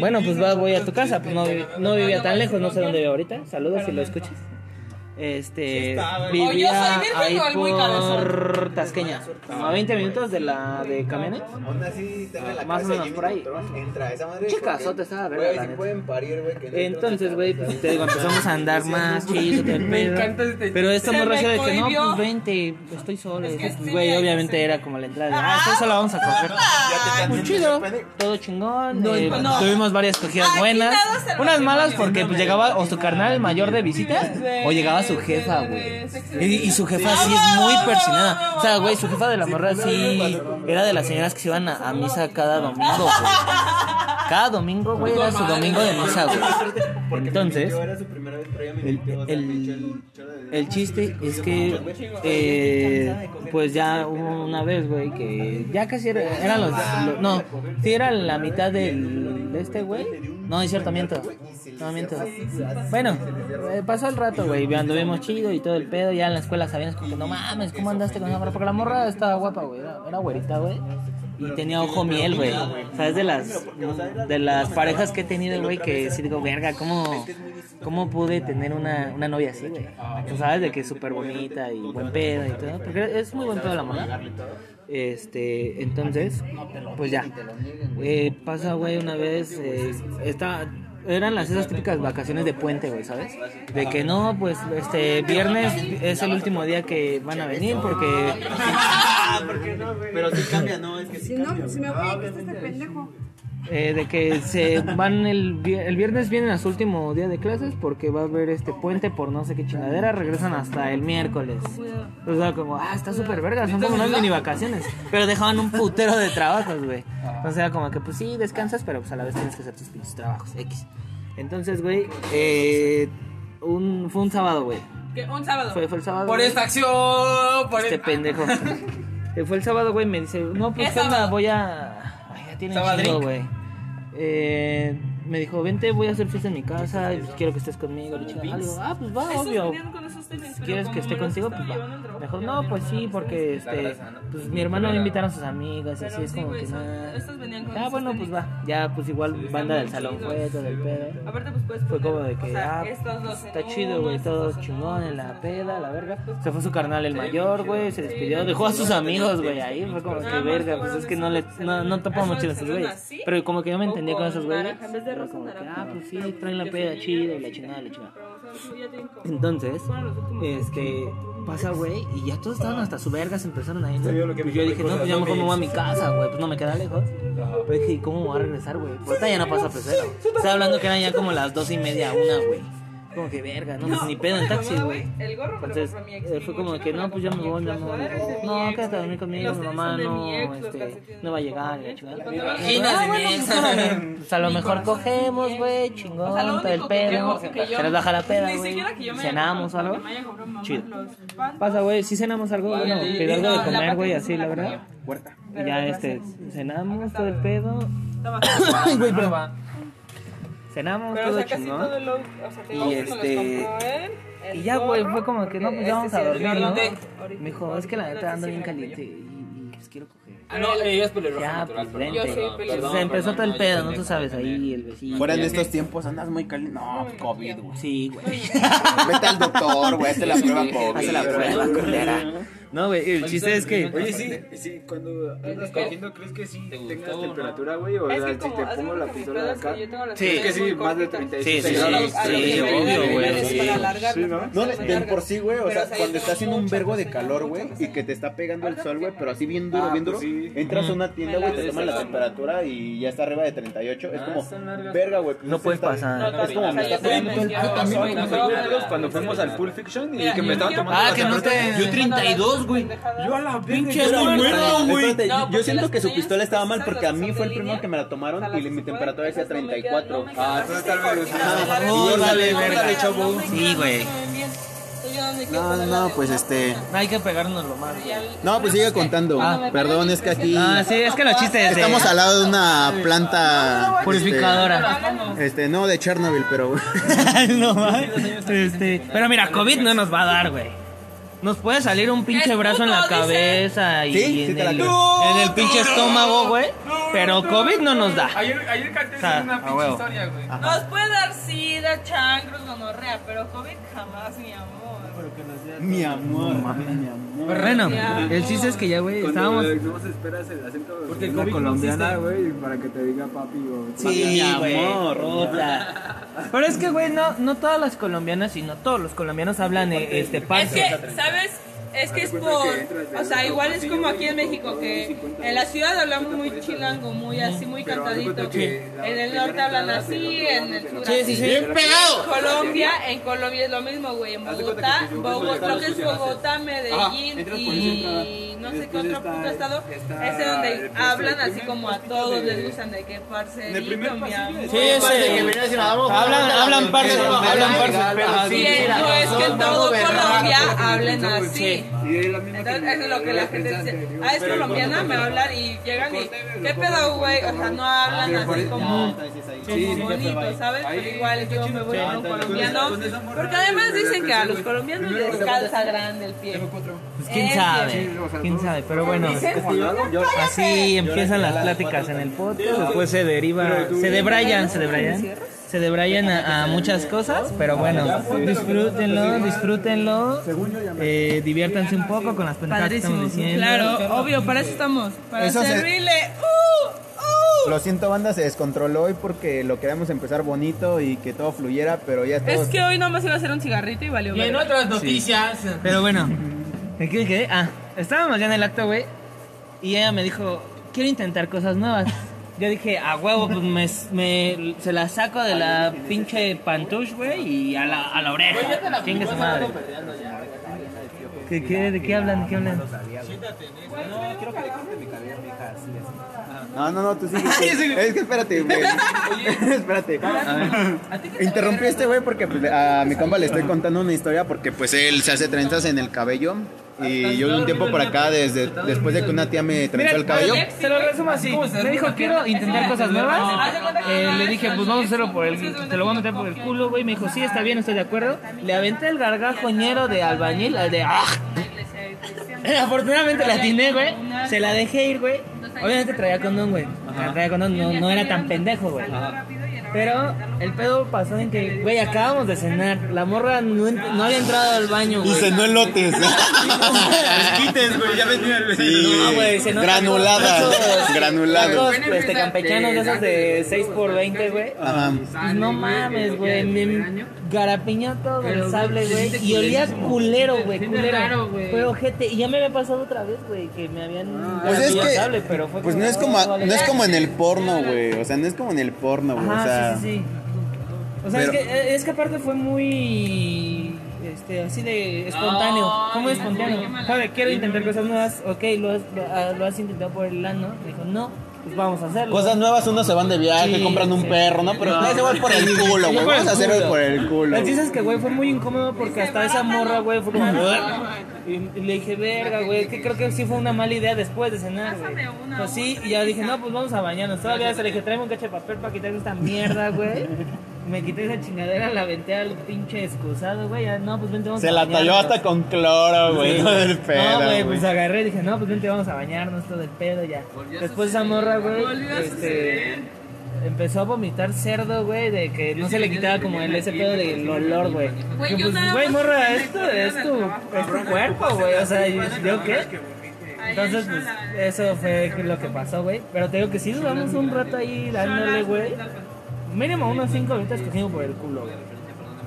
bueno, pues va, voy a tu casa, pues no vivía tan lejos, no sé dónde vive ahorita. Saludos si lo escuchas. Este, O yo vivía soy virgen ahí o muy por Tasqueña, como a 20 minutos de la de camiones. Aún así, tenga la Más o menos por ahí. Entra esa madre. Chicazote porque, estaba, verga, Güey, la si pueden parir, güey. Entonces, güey, pues te digo, empezamos a andar más chido, Me encanta este Pero esta Se morra me decía de que no, pues vente, estoy sola. Es que Pues, sí, güey, ya obviamente era como la entrada de, ah, estoy sola, vamos a coger. Te Muy están chido, todo chingón. Eh. Tuvimos varias cogidas buenas. Unas malas porque pues, llegaba o su carnal mayor de visita o llegaba su jefa, güey. Y, y su jefa sí es muy persinada. O sea, güey, su jefa de la morra sí era de las señoras que se iban a, a misa cada domingo, güey. Cada domingo, güey, era su domingo de misa, güey. Entonces, el, el- el chiste es que, eh, pues ya hubo una vez, güey, que ya casi era- eran los, lo- No, sí era la mitad del, de este, güey. No, es cierto, miento. No, miento. Bueno, eh, pasó el rato, güey, anduvimos chido y todo el pedo. Ya en la escuela sabían, como que no mames, ¿cómo andaste con esa morra? Porque la morra estaba guapa, güey, era, era güerita, güey. Y tenía ojo miel, güey. ¿Sabes? De las, de las parejas que he tenido, güey, que sí digo, verga, ¿cómo, cómo pude tener una, una novia así, güey? Tú sabes de que es súper bonita y buen pedo y todo. Porque es muy buen pedo la morra. Este, entonces, pues ya. Eh, pasa, güey, una vez, eh, está, eran las esas típicas vacaciones de puente, güey, ¿sabes? De que no, pues, este, viernes es el último día que van a venir porque Pero sí cambia, no, es que sí Si no, cambia. si me voy, que está este pendejo. Eh, de que se van el, el viernes vienen a su último día de clases porque va a haber este puente por no sé qué chingadera, regresan hasta el miércoles. O sea, como, ah, está súper verga, son como unas mini vacaciones. Pero dejaban un putero de trabajos, güey. O sea, como que pues sí, descansas, pero pues a la vez tienes que hacer tus pinches trabajos, X. Entonces, güey, eh, un, fue un sábado, güey. Que Un sábado. Fue, fue el sábado. Por güey. esta acción, por Este pendejo. Eh, Fue el sábado, güey, me dice, no, pues ¿qué sábado. voy a... Ay, ya tiene un Sabadrink. chingo, güey. Eh, me dijo, vente, voy a hacer fiesta en mi casa, y pues, quiero que estés conmigo. Le dije, ah, ah, pues va, obvio. Si quieres que esté contigo, pues va. Mejor, me no, pues sí, porque este, pues mi hermano va a invitar a sus amigas y así es como que nada. Ah, bueno, pues va. Ya, pues igual banda del salón fue todo el pedo. Aparte, pues puedes Fue como de que, ah, está chido, güey, todo chingón en la peda, la verga. Se fue su carnal el mayor, güey, se despidió, dejó a sus amigos, güey, ahí fue como que verga, pues es que no le, no, no topamos chido a esos güeyes. Pero como que yo me entendía con esos güeyes, era como que, naranja. ah, pues sí, traen la peda chida y la chingada, la chingada. Entonces, este, pasa, güey, y ya todos estaban hasta su verga, se empezaron a ir. Sí, yo Pues yo dije, no, pues ya mejor me voy a mi casa, güey, pues no me queda lejos. Pero dije, ¿y cómo me voy a regresar, güey? Ahorita ya no pasa pecero. Estaba hablando que eran ya como las dos y media, una, güey. Como que verga, no, pues ni pedo en taxi, güey. El gorro me lo Entonces, compró mi ex. eh, fue como que no, pues ya me voy, mi amor. No, quédate a dormir conmigo, mi mamá no, este, no va a llegar, la chingada. pues, pues a lo mejor cogemos, güey, chingón, todo el pedo. Se nos baja la peda, güey. Cenamos o algo. Chido. Pasa, güey, sí cenamos algo, bueno, pidió algo de comer, güey, así, la verdad. Y ya, este, cenamos todo el pedo. Güey, pero cenamos Pero, o todo sea, casi todo chingón. look, o sea, te Y este, él, Y ya, güey, fue como que no, pues ya vamos a este sí dormir, ¿no? Me dijo, es que la neta ando bien caliente y, y pues quiero coger. Ah, no, ella es pelirroja Ya, natural, pues vente. Yo soy perdón, perdón, Se empezó perdón, todo el pedo, ¿no? Tú sabes, ahí el vecino. Fuera en estos tiempos andas muy caliente. No, COVID, güey. Sí, güey. Vete al doctor, güey, hazte la prueba COVID. Hazte la prueba, culera. No, güey, el chiste es que... Oye, sí, sí, cuando andas cogiendo, ¿crees que sí ¿Te gustó tengas temperatura, güey? O Es sea, si como, te pongo la pistola de es acá. yo tengo las Sí. Es que sí, más de cortitas. 36 Sí, sí, sí, obvio, güey, es ¿no? de, por sí, güey, o sea, cuando tengo en un vergo de calor, güey, y que te está pegando el sol, güey, pero así bien duro, Ah, bien pues duro, sí. entras a una tienda, güey, te toman la temperatura y ya está arriba de 38, es Ah, como, están largas. verga, güey. pues No puedes está- pasar. Es como, me está pegando el puto sol, cuando fuimos al Pulp Fiction y que me yo estaba me tomando Ah, que no te... Yo 32, güey. Yo a la Pinche muerto, güey. yo siento que su pistola estaba mal porque a mí fue el primero que me la tomaron y mi temperatura decía esas no me quedan- 34. no me quedan Ah, así entonces tal vez cortitas, es- me largas. Vale, No me verga. quedan, chavo. Sí, güey. no no pues este... Hay que pegarnos lo más. No, pues sigue contando. Ah, Perdón, es que aquí Ah, sí, es que los chistes de... estamos al lado de una planta... Purificadora. Este, este, no, de Chernobyl, pero... no. Este, pero mira, COVID no nos va a dar, güey. Nos puede salir un pinche Es brazo en la cabeza y Sí, en, el, creo. en el pinche estómago, güey. Pero COVID no nos da. Ayer, ayer canté O sea, una pinche huevo. historia, güey. Nos puede dar sida, chancros, gonorrea, pero COVID jamás, mi amor. Mi amor, mi amor. Bueno, el chiste es que ya, güey, estábamos... Esperas el acento Porque el no colombiana, güey, para que te diga papi o... Sí, güey. amor, puta. Pero es que, güey, no, no todas las colombianas, sino todos los colombianos hablan eh, este Es panza. que, ¿sabes? Es que es por. O sea, igual es como aquí en México, que en la ciudad hablan muy chilango, muy así, muy cantadito. En el norte hablan así, en el sur. así. Bien pegado. En Colombia, en Colombia es lo mismo, güey. En Bogotá, Bogotá, que es Bogotá, Medellín y no sé qué otro puto estado, es de donde hablan así como a todos les gustan de que parcerito, mi amor. Sí, ese. Hablan, hablan parce, hablan parce, sí. no es que en todo Colombia hablen así. Entonces, eso es lo que la gente dice. Ah, es colombiana, me va a hablar y llegan y. ¿Qué pedo, güey? O sea, no hablan así como. como bonito, ¿sabes? Pero igual yo me voy con un colombiano. Porque además dicen que a los colombianos les calza grande el pie. Pues quién sabe, quién sabe, pero bueno. Así empiezan las pláticas en el podcast, después se deriva, se debrayan, se debrayan, se debrayan a, a muchas cosas, pero bueno, disfrútenlo, disfrútenlo, eh, diviértanse un poco con las pendejadas que estamos diciendo. Claro, obvio, para eso estamos. Para Eso se- servirle. ¡Uh! ¡Uh! Lo siento, banda, se descontroló hoy porque lo queríamos empezar bonito y que todo fluyera, pero ya Es estamos... que hoy nomás iba a hacer un cigarrito y valió. Y en otras noticias. Pero bueno, ¿en qué me quedé? Ah, estábamos ya en el acto, güey, y ella me dijo, quiero intentar cosas nuevas. Yo dije, a huevo, pues me, me- se la saco de la pinche pantush, güey, y a la, a la oreja. Chingue su madre. ¿Qué, qué, ¿De qué hablan? ¿De qué hablan? No, no, no, tú sigue. Es que espérate, güey. espérate. Interrumpí a este güey porque pues, a mi compa le estoy contando una historia porque pues él se hace trenzas en el cabello Y yo de un tiempo por acá, desde después de que una tía me trenzó el cabello. Se lo resumo así. Me dijo, quiero intentar cosas nuevas. Eh, le dije, pues vamos a hacerlo por el... Te lo voy a meter por el culo, güey. Me dijo, sí, está bien, estoy de acuerdo. Le aventé el gargajoñero de albañil, el de... ¡ah! Afortunadamente la atiné, güey. Se la dejé ir, güey. Obviamente traía condón, güey. Traía condón, no, no era tan pendejo, güey. Pero el pedo pasó en que, güey, acabamos de cenar. La morra no, no había entrado al baño, Y cenó elotes. Quites, güey, ya venía el Sí, No, güey, nota granuladas. este, campechanos de esos de 6 por 20 güey. No mames, güey. Me garapiñó todo el sable, güey. Y olía culero, güey. Culero. Fue ojete. Y ya me había pasado otra vez, güey. Que me habían. Pues es garapiñado que, sable, pero fue pues no es como, no es como en el porno, güey. O sea, no es como en el porno, güey. O sea, sí, sí, sí. O sea, Pero- es, que, es que aparte fue muy. Este, así de espontáneo. Fue muy espontáneo. Joder, quiero intentar cosas nuevas. Ok, lo has, lo, ah, lo has intentado por el ano. Me dijo, no, pues vamos a hacerlo. Cosas nuevas, unos se van de viaje, Sí, compran un sí. perro, ¿no? Pero ese güey por el culo, güey. Vamos a hacerlo por el culo. El chiste es que, güey, fue muy incómodo porque hasta esa morra, güey, fue como... Y, y le dije, verga, güey, que creo que sí fue una mala idea después de cenar, güey. Pues sí, y ya dije, no, pues vamos a bañarnos. Todavía se le dije, tráeme un cacho de papel para quitar esta mierda, güey. Me quité esa chingadera, la aventé al pinche excusado, güey. ya, No, pues vente, vamos Se a la bañarnos. talló hasta con cloro, güey. Sí, No del No, pedo, güey, güey. pues agarré y dije, no, pues vente, vamos a bañarnos, todo el pedo ya. Después esa morra, güey, este, empezó a vomitar cerdo, güey, de que no se le quitaba como el ese pedo del olor, güey. Güey, yo Pues, güey, morra, esto es tu, es tu cuerpo, güey, o sea, ¿yo yo qué? Entonces, pues, eso fue lo que pasó, güey. Pero te digo que sí duramos un rato ahí dándole, güey. Mínimo unos 5 minutos cogiendo por el culo, güey.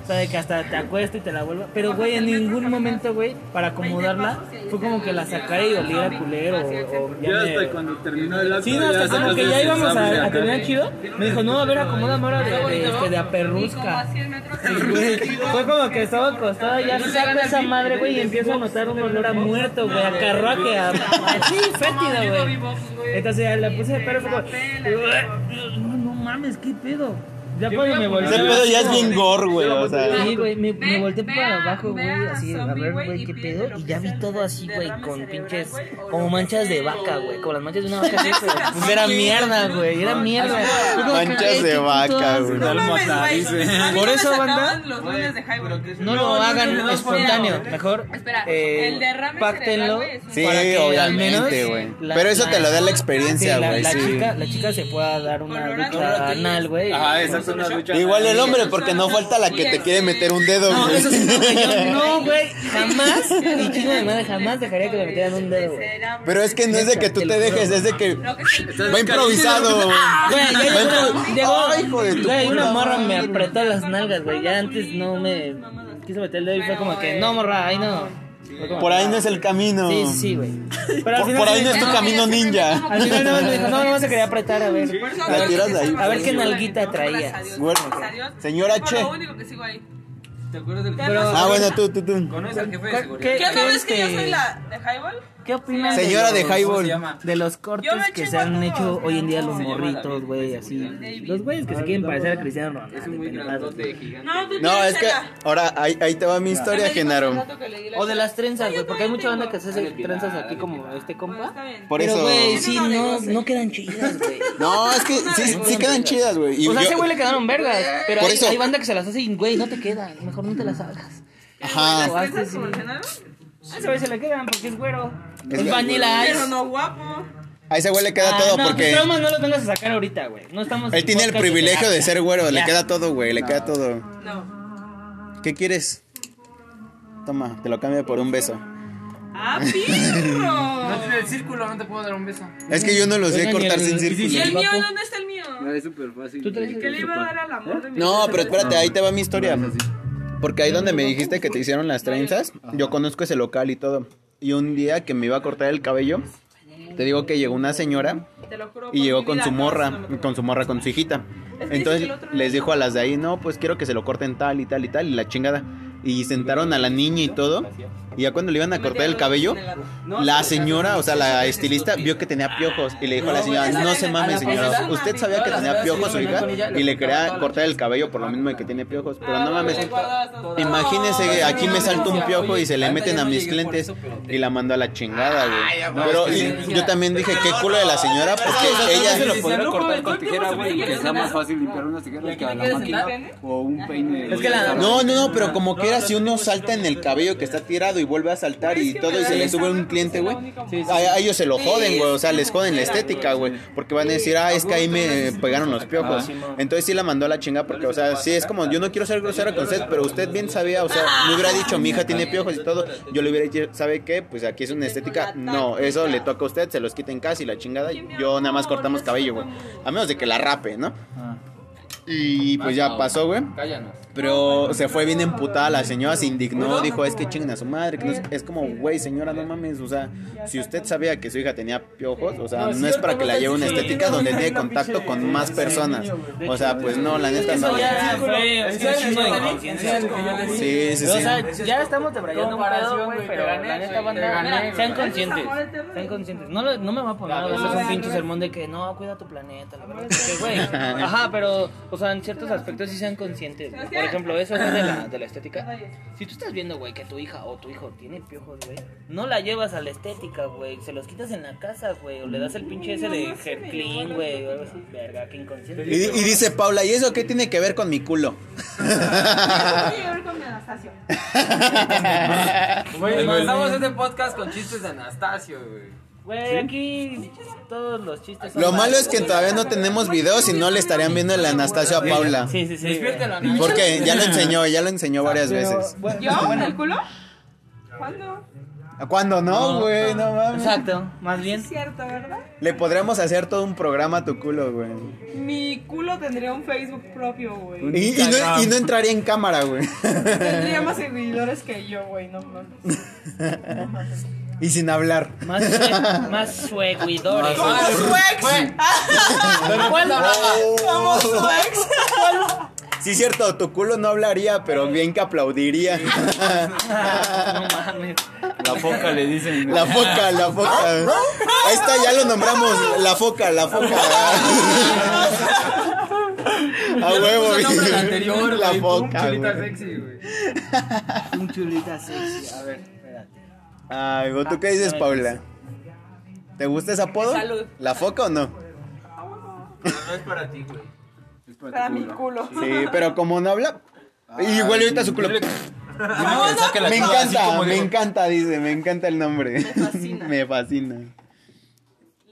O sea, de que hasta te acuesto y te la vuelva. Pero, güey, en ningún momento, güey, para acomodarla, fue como que la sacara y oliera culero. O, o ya me- hasta cuando terminó el acto. Sí, no, hasta ya como que ya íbamos a, terminar chido. Me dijo, no, a ver, acomódame ahora de, de, este, de aperrusca. Sí. Fue como que estaba acostada, ya saco esa madre, güey, y empiezo a notar un olor a muerto, güey, a carruaje, a... Sí, fétido, güey. Entonces ya la puse de perro, fue como... Mames, ¿qué pedo? Ya cuando me volteé... Ese pedo ya es bien gore, güey. O sea, Sí, güey, me, me volteé para abajo, güey, así, a ver, güey, qué pedo. Y ya vi todo así, güey, derrame con pinches, como manchas de vaca, güey, como las manchas de una vaca, así, pues era mierda, güey, era mierda. Manchas de vaca, güey. Por eso, banda. No lo hagan espontáneo, mejor Espera, eh, el derrame güey, es un- Sí, obviamente, güey. Pero eso te lo da la experiencia, güey. la sí. chica, la chica se pueda dar una ducha anal, güey. Ajá, exacto, una ducha. Igual el hombre, porque no falta la que te quiere meter un dedo, No, güey. eso sí, no, yo no, güey, jamás, y chingo de madre, jamás dejaría que me metieran un dedo, güey. Pero es que no es de que tú te dejes, es de que va improvisado. Güey, llegó, hijo de tu güey, una morra me apretó las nalgas, güey, ya antes no me quiso meter el dedo y fue como que, no, morra, ahí no. Por ahí no es el camino. Sí, sí, güey. Pero al Por, final por ahí no es tu camino ninja. Al final más me dijo, no, no se quería apretar, a ver. A La ver, tiras de ahí. a ver qué nalguita traías. Bueno, señora Che. lo único que sigo ahí. ¿Te acuerdas del Ah, bueno, tú, tú, tú. Conoces al jefe de ¿Qué, seguridad. ¿Qué no ves que yo este, soy la de Highball? ¿Qué opinan Señora de los- Highball. ¿Cómo se llama? de los cortes que se han hecho hoy en día los morritos, güey, así. Los güeyes que se quieren parecer a Cristiano Ronaldo. Es un muy pendejadas. grandote gigante. No, es que ahora ahí, ahí te va mi historia, Genaro. O de las trenzas, güey, porque hay mucha banda que se hace trenzas aquí como este compa. Por eso. güey, sí, no, no quedan chidas, güey. No, es que sí, sí quedan chidas, güey. O sea, a ese güey le quedaron vergas, pero hay, banda que se las hace y, güey, no te quedan, mejor no te las hagas. Ajá. hazte sí. A ese güey se le quedan porque es güero. Es vanilla ice. Pero no guapo. A ese güey le queda Ah, todo no, porque tus traumas no los vengas a sacar ahorita, güey. No estamos él en tiene el privilegio de ser güero. Le Ya. queda todo, güey. Le queda todo. No. ¿Qué quieres? Toma, te lo cambio por un beso. ¡Ah, No pirro! tiene el círculo, no te puedo dar un beso. Es que yo no lo sé Oigan, cortar sin si- ¿Y círculo. el mío? ¿Dónde está el mío? Ah, Es súper fácil. Tú el- ¿Qué le iba a dar al amor de mi No, pero espérate, ahí te va mi historia. Porque ahí donde me dijiste que te hicieron las trenzas, yo conozco ese local y todo. Y un día que me iba a cortar el cabello, te digo que llegó una señora juro y llegó con su morra, con su morra, con su hijita. Entonces les dijo a las de ahí, no, pues quiero que se lo corten tal y tal y tal y la chingada. y sentaron a la niña y todo. Y ya cuando le iban a cortar el cabello, la señora, o sea, la estilista, vio que tenía piojos y le dijo a la señora, no se mames, señora, usted sabía que tenía piojos hija y le quería cortar el cabello por lo mismo de que tiene piojos, pero no mames, imagínese, aquí me salta un piojo y se le meten a mis clientes y la mando a la chingada, güey. Pero y yo también dije, qué culo de la señora, porque ella... se lo podría cortar con tijera, güey, que sea más fácil limpiar unas tijeras que a la máquina o un peine. No, no, no, pero como que era si uno salta en el cabello que está tirado y vuelve a saltar y todo y se le sube un cliente, güey. A, ellos se lo joden, güey. O sea, les joden la estética, güey. Porque van a decir, ah, es que ahí me pegaron los piojos. Entonces sí la mandó a la chinga porque, o sea, sí es como, yo no quiero ser grosera con usted, pero usted bien sabía, o sea, me hubiera dicho, mi hija tiene piojos y todo. Yo le hubiera dicho, ¿sabe qué? Pues aquí es una estética. No, eso le toca a usted, se los quiten casi la chingada. Yo nada más cortamos cabello, güey. A menos de que la rape, ¿no? Y pues ya pasó, güey. Cállanos. Pero se fue bien emputada la señora, se indignó, dijo, es que chinguen a su madre. Que es, como, güey, señora, no mames. O sea, si usted sabía que su hija tenía piojos, o sea, no es para que la lleve una estética donde tiene contacto con más personas. O sea, pues no, la neta no. Sí, sí, sí. O sea, ya estamos debrayando un pedo, güey, pero la neta, banda, sean conscientes. Sean conscientes. No, no me va a poner veces un pinche sermón de que no, cuida tu planeta, la verdad. Que, güey, ajá, pero, o sea, en ciertos aspectos sí sean conscientes. Por ejemplo, eso de la, de la estética. Si tú estás viendo, güey, que tu hija o tu hijo tiene piojos, güey, no la llevas a la estética, güey. Se los quitas en la casa, güey. O le das el pinche ese de hair clean, güey. O algo así. Verga, qué inconsciente. Y, y, dice Paula, ¿y eso qué tiene que ver con mi culo? tiene que ver con mi Anastasio. Güey, mandamos este podcast con chistes de Anastasio, güey. Güey, aquí todos los chistes son Lo malo es que todavía no tenemos videos y no le estarían viendo el Anastasio a Paula. Sí, sí, sí. Porque ya lo enseñó, ya lo enseñó varias veces. ¿Yo? ¿El culo? ¿Cuándo? ¿Cuándo no, güey? No, mames. Exacto, más bien. Es cierto, ¿verdad? Le podríamos hacer todo un programa a tu culo, güey. Mi culo tendría un Facebook propio, güey. Y, y, no, y no entraría en cámara, güey. Tendría más seguidores que yo, güey, no mames. Y sin hablar. Más, más sueguidores. Como su ex. ¿Cuál? Como su ex. Sí, cierto, tu culo no hablaría, pero bien que aplaudiría. No mames. La foca le dicen. La foca, la foca. Ahí está, ya lo nombramos. La foca, la foca. A huevo, anterior, La güey, foca. Un chulita güey. sexy, güey. Un chulita sexy. A ver. Ay, ¿tú qué dices, Paula? ¿Te gusta ese apodo? Salud. ¿La foca o no? No, no es para ti, güey. Es para, Para tu mi culo. Sí, pero como no habla. Igual ahorita su culo. Me encanta, me digo, encanta, dice, me encanta el nombre. Me fascina. Me fascina.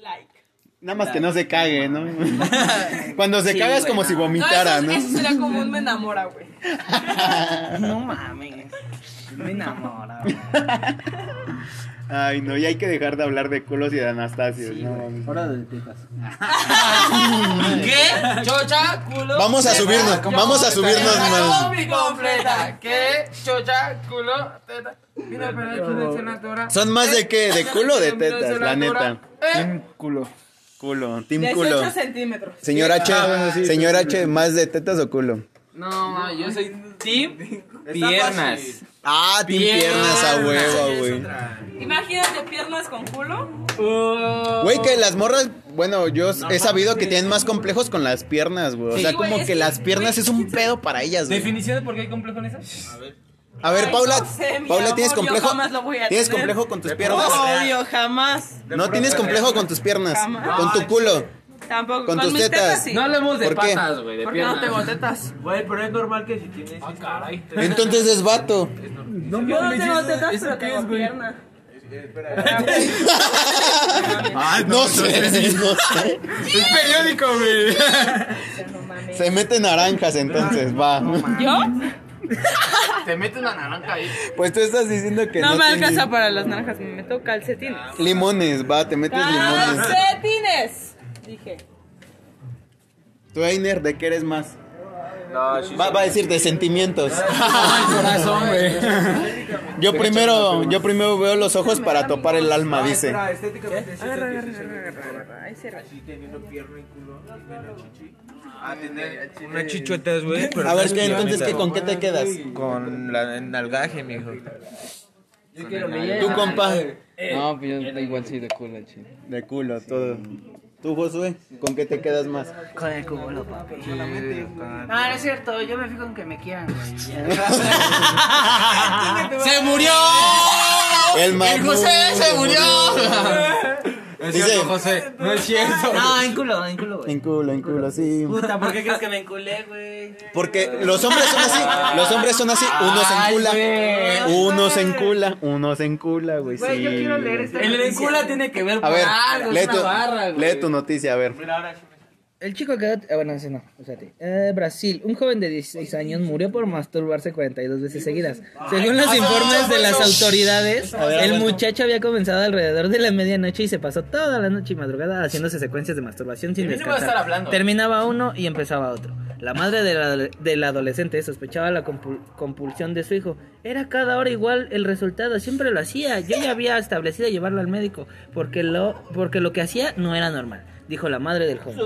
Like. Nada más que no se cague, ¿no? Cuando se Sí, caga es como si vomitara, no, eso sería como un me enamora, güey. No mames. Me enamora. güey. Ay, no, y hay que dejar de hablar de culos y de Anastasio. no mames. Hora de tetas. ¿Qué? Chocha, culo. Vamos a subirnos, vamos a subirnos más. Mi completa. ¿Qué? Chocha, culo, teta. Mira, pero. ¿Son más de qué? ¿De culo o de tetas? La neta. Eh, Culo. Culo, team 18 culo. centímetros. Señor H, Ah, sí, señor sí, H, ¿más de tetas o culo? No, ma, yo soy team piernas. Ah, team piernas a huevo, güey. Imagínate piernas con culo. Güey, que las morras, bueno, yo he sabido que tienen más complejos con las piernas, güey. O sea, como que que- las piernas es un pedo para ellas, güey. ¿Definición de por qué hay complejo en eso? A ver, Ay, Paula, no sé, mi Paula, ¿tienes amor, yo complejo? jamás lo voy a ¿Tienes tener. complejo con tus piernas? Obvio, jamás. No tienes complejo con tus piernas, Jamás. con tu culo. Tampoco. Con Con, tus mis tetas, tetas. sí. No hablemos de ¿Por qué? patas, güey, de Porque no piernas. tengo tetas. Güey, pero es normal que si tienes. Ah, caray. Entonces es vato. Yo no tengo tetas, pero tengo pierna. No sé, no sé. Es periódico, güey. Se mete naranjas entonces, va. ¿Yo? Te mete una naranja ahí. Pues tú estás diciendo que No no me alcanza para las naranjas, me meto calcetines. Limones, va, te metes limones. ¡Calcetines! Dije. Tú, Einer, ¿de qué eres más? No, sí, Va, va a decir de sentimientos. corazón, güey. Yo primero, yo primero veo los ojos para topar el alma, dice. Menos chichi. Ah, tener unas chichotas, güey. A ver, ¿qué, entonces, ¿qué. ¿con qué te quedas? Con la el nalgaje, mijo. Tú, compa, No, pues yo igual sí de culo, chido. de culo, todo. Tú, Josué, ¿con qué te quedas más? Con el culo, papi. Ah, no es cierto, yo me fijo en que me quieran. ¡Se murió! El mamut. José se murió! Es Dice- cierto, José, no es cierto. No, en culo, en culo, güey. En culo, en culo, sí. Puta, ¿por qué crees que me enculé, güey? Porque los hombres son así, los hombres son así, uno se encula, uno se encula, uno se encula, güey, sí. Güey, yo quiero leer esta El noticia. encula tiene que ver A por ver, algo, lee es una tu, barra, güey. lee tu noticia, a ver. El chico quedó... ah, bueno, ese no, espérate. Eh, Brasil, un joven de 16 años murió por masturbarse 42 veces seguidas. Según los informes de las autoridades, el muchacho había comenzado alrededor de la medianoche y se pasó toda la noche y madrugada haciéndose secuencias de masturbación sin descansar. Terminaba uno y empezaba otro. La madre del, ado- del adolescente sospechaba la compul- compulsión de su hijo. Era cada hora igual el resultado, siempre lo hacía. Yo ya había establecido llevarlo al médico porque lo, porque lo que hacía no era normal. Dijo la madre del joven.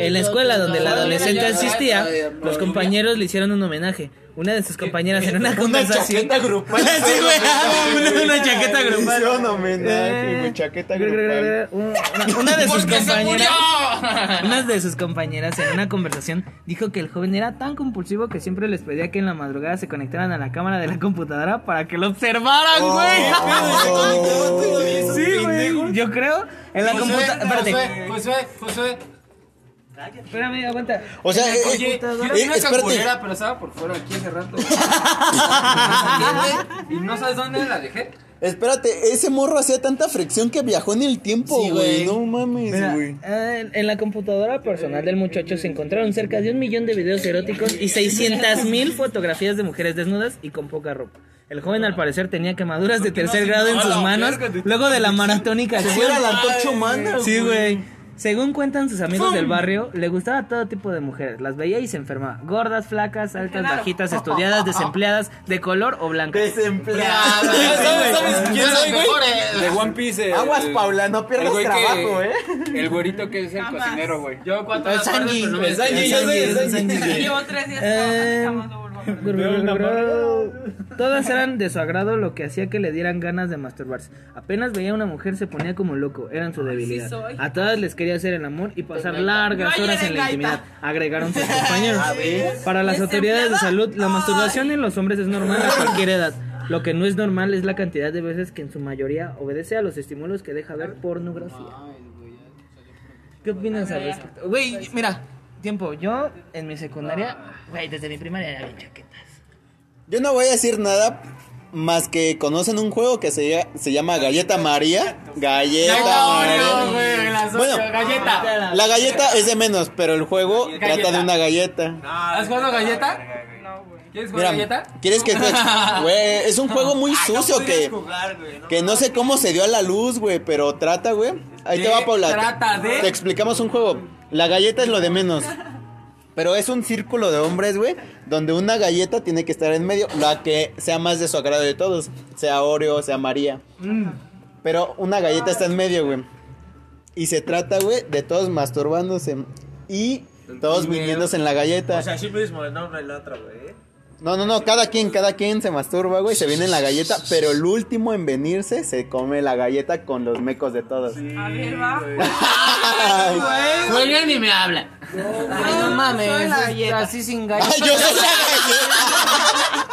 En la escuela donde el adolescente asistía, los compañeros le hicieron un homenaje. Una de sus compañeras en una conversación. grupal. Sí, güey, una, una chaqueta grupal. Hicieron homenaje, Eh, güey, chaqueta grupal. Una, una de sus ¡Porque se compañeras. Una de sus compañeras en una conversación dijo que el joven era tan compulsivo que siempre les pedía que en la madrugada se conectaran a la cámara de la computadora para que lo observaran, güey. Sí, güey. Yo creo en la computadora. Espérate. Josué, Josué, Josué. Espérame, aguanta. O sea, eh, Oye, eh, yo eh, tenía pero estaba por fuera aquí hace rato. y no sabes dónde la dejé. Espérate, ese morro hacía tanta fricción que viajó en el tiempo, güey. No mames, güey. eh, en la computadora personal del muchacho se encontraron cerca de un millón de videos eróticos y 600 mil fotografías de mujeres desnudas y con poca ropa. El joven al parecer tenía quemaduras de tercer grado en sus manos luego de la maratónica. Era la antorcha humana, Sí, güey. Según cuentan sus amigos del barrio, le gustaba todo tipo de mujeres. Las veía y se enfermaba. Gordas, flacas, altas, Claro. bajitas, estudiadas, desempleadas, de color o blancas. Desempleado. ¿Sabes, sabes quién soy, güey? De One Piece. el- Aguas, el- Paula, no El pierdas güey trabajo, que. eh. El güerito que es el Jamás. cocinero, güey. Yo cuatro El Sanji, el Sanji, yo el Sanji. Llevo tres días Eh, Todas eran de su agrado, lo que hacía que le dieran ganas de masturbarse. Apenas veía a una mujer se ponía como loco, eran su debilidad. A todas les quería hacer el amor y pasar largas horas en la intimidad, agregaron sus compañeros. Para las autoridades de salud, la masturbación en los hombres es normal a cualquier edad. Lo que no es normal es la cantidad de veces que en su mayoría obedece a los estímulos que deja ver pornografía. ¿Qué opinas al respecto? Güey, mira, tiempo, yo en mi secundaria, güey, desde mi primaria era bien chaquetas. Yo no voy a decir nada más que conocen un juego que se, se llama Galleta María. Galleta María. Bueno, galleta. la galleta es de menos, pero el juego trata de una galleta. ¿Has jugado galleta? ¿Quieres jugar Mira, galleta? ¿quieres que Güey, es un juego muy sucio que, jugar, güey, ¿no? que no sé cómo se dio a la luz, güey, pero trata, güey. Ahí te ¿Qué va, Paula. trata de? Te explicamos un juego. La galleta es lo de menos. Pero es un círculo de hombres, güey, donde una galleta tiene que estar en medio, la que sea más de su agrado de todos, sea Oreo, sea María. Mm. Pero una galleta está en medio, güey. Y se trata, güey, de todos masturbándose y todos viniéndose en la galleta. O sea, así mismo el nombre del otro, güey. No, no, no, cada quien, cada quien se masturba, güey, se viene en la galleta, pero el último en venirse se come la galleta con los mecos de todos. A ver, va. Ay, y me hablan. Ay, no mames, soy la es galleta. así sin galleta. Ay, yo soy la galleta.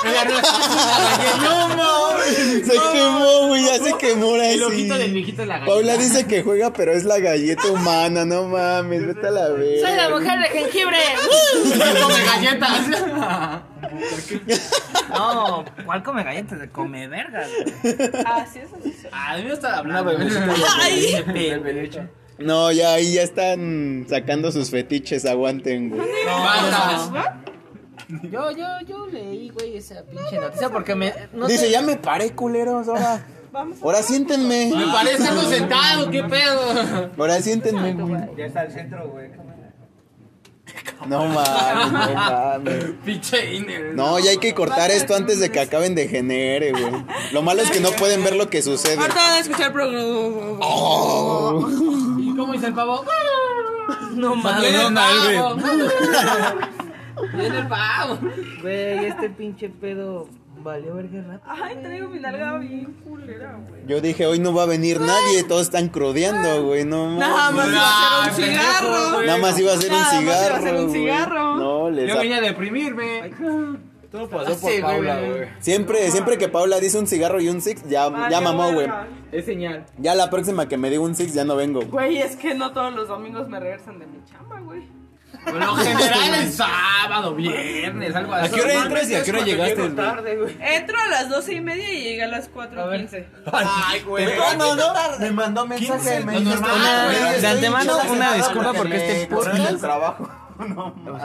No mames. Se quemó, güey, ya se quemó ahora El ojito del viejito es la galleta. Paula dice que juega, pero es la galleta humana, no mames, vete a la vez. Soy la mujer de jengibre. come galletas. No, ¿cuál come galletas? Come vergas. Ah, sí, eso sí. Ah, debe estar hablando. No, ya ahí ya están sacando sus fetiches, aguanten, güey. Yo, yo, yo leí, güey, esa pinche noticia porque me. No Dice, sé- ya me paré, culeros, ahora. Ahora siéntenme. Me parece algo sentado, qué pedo. Ahora siéntenme, güey. Ya está al centro, güey. No mames, no mames. Pinche Iner. No, ya hay que cortar esto antes de que acaben de genere, güey. Lo malo es que no pueden ver lo que sucede. Ahorita van a escuchar pero Oh. ¿Y cómo dice el pavo? No mames. Viene el pavo. Güey, este pinche pedo valió verga rato. Ay, traigo mi nalga bien culera, güey. Yo dije, hoy no va a venir nadie, todos están crudeando, güey, no Nada más iba a ser un cigarro. Nada más iba a ser un Nada más iba a cigarro. ser un cigarro. No, les Yo da- vine a deprimirme. Todo pasó por Sí, güey, Paula, güey. Siempre, siempre que Paula dice un cigarro y un six, ya, Ah, ya qué mamó, güey. Es señal. Ya la próxima que me diga un six ya no vengo. Güey, es que no todos los domingos me regresan de mi chamba, güey. Por lo general es sábado, viernes, algo así. ¿A qué hora entras y a qué hora llegaste, tarde, güey. Entro a las doce y media y llegué a las cuatro quince. Ay, güey. No, no, no. Me mandó mensaje, me dijo, normal, "Una- güey. estoy De antemano, una disculpa porque este podcast- del trabajo.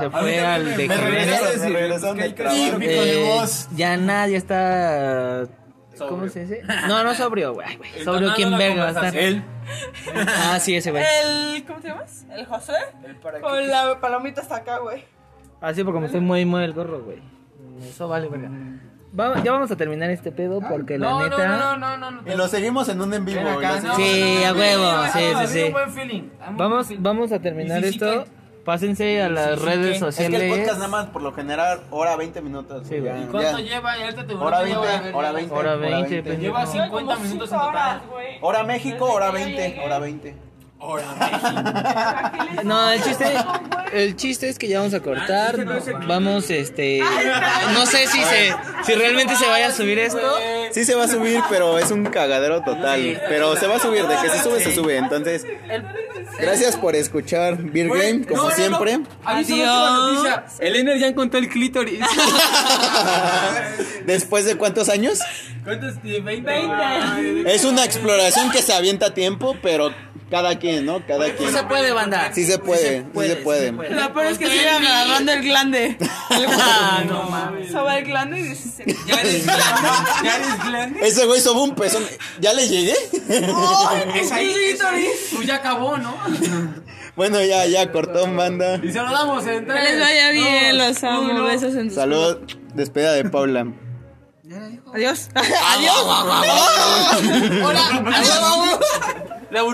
Se fue al de me regresaron. Me regresaron del trabajo. Típico de voz. ya nadie está. ¿Cómo se dice? No, no sobrio, güey. güey. Sobrio, Entonando ¿quién la verga va a estar? conversación. Ah, sí, ese güey. El. ¿Cómo te llamas? ¿El José? Con la palomita hasta acá, güey. Así porque me estoy muy, muy el gorro, güey. Eso vale, verga. Va- ya vamos a terminar este pedo porque la No, no, neta. no, no, no, no. Y lo seguimos en un en vivo. Acá. Sí, a huevo, sí, sí, sí. un buen feeling. Tengo un Vamos, vamos a terminar ¿Y sí, sí esto. Pásense a las sí, redes qué? Es que sociales. el podcast nada más por lo general hora 20 minutos. Sí, ya, güey. ¿Y cuánto ya. lleva? Ahorita te Hora ya voy a 20, ver, hora ya. 20. Hora hora 20, 20. pendejo. Lleva 50 minutos en total. güey. Hora México, hora 20, hora 20. No, el chiste, el chiste es que ya vamos a cortar. Vamos, este, no sé si se, si realmente se vaya a subir esto. Sí se va a subir, pero es un cagadero total. Pero se va a subir, de que se sube, se sube. Entonces, gracias por escuchar Beer Game, como No, no, no. siempre. Noticia. El Ener ya encontró el clítoris. Después de cuántos años? ¿Cuántos tiene? 20. 20. Es una exploración que se avienta a tiempo, pero cada quien, ¿no? Cada quien. Sí se puede, banda. Sí se puede, sí se puede. Lo peor es que sigue agarrando el glande. Ah, no mames. Soba el glande y dices. Ya eres grande. Ya eres grande. Ese güey soba un pezón. ¿Ya le llegué? Es ahí. es ahí. Tú ya acabó, ¿no? Bueno, ya, ya, cortón, banda. Y saludamos en Que les vaya bien, los amo. Besos en sus Salud, despedida de Paula. Adiós. Adiós. Hola. La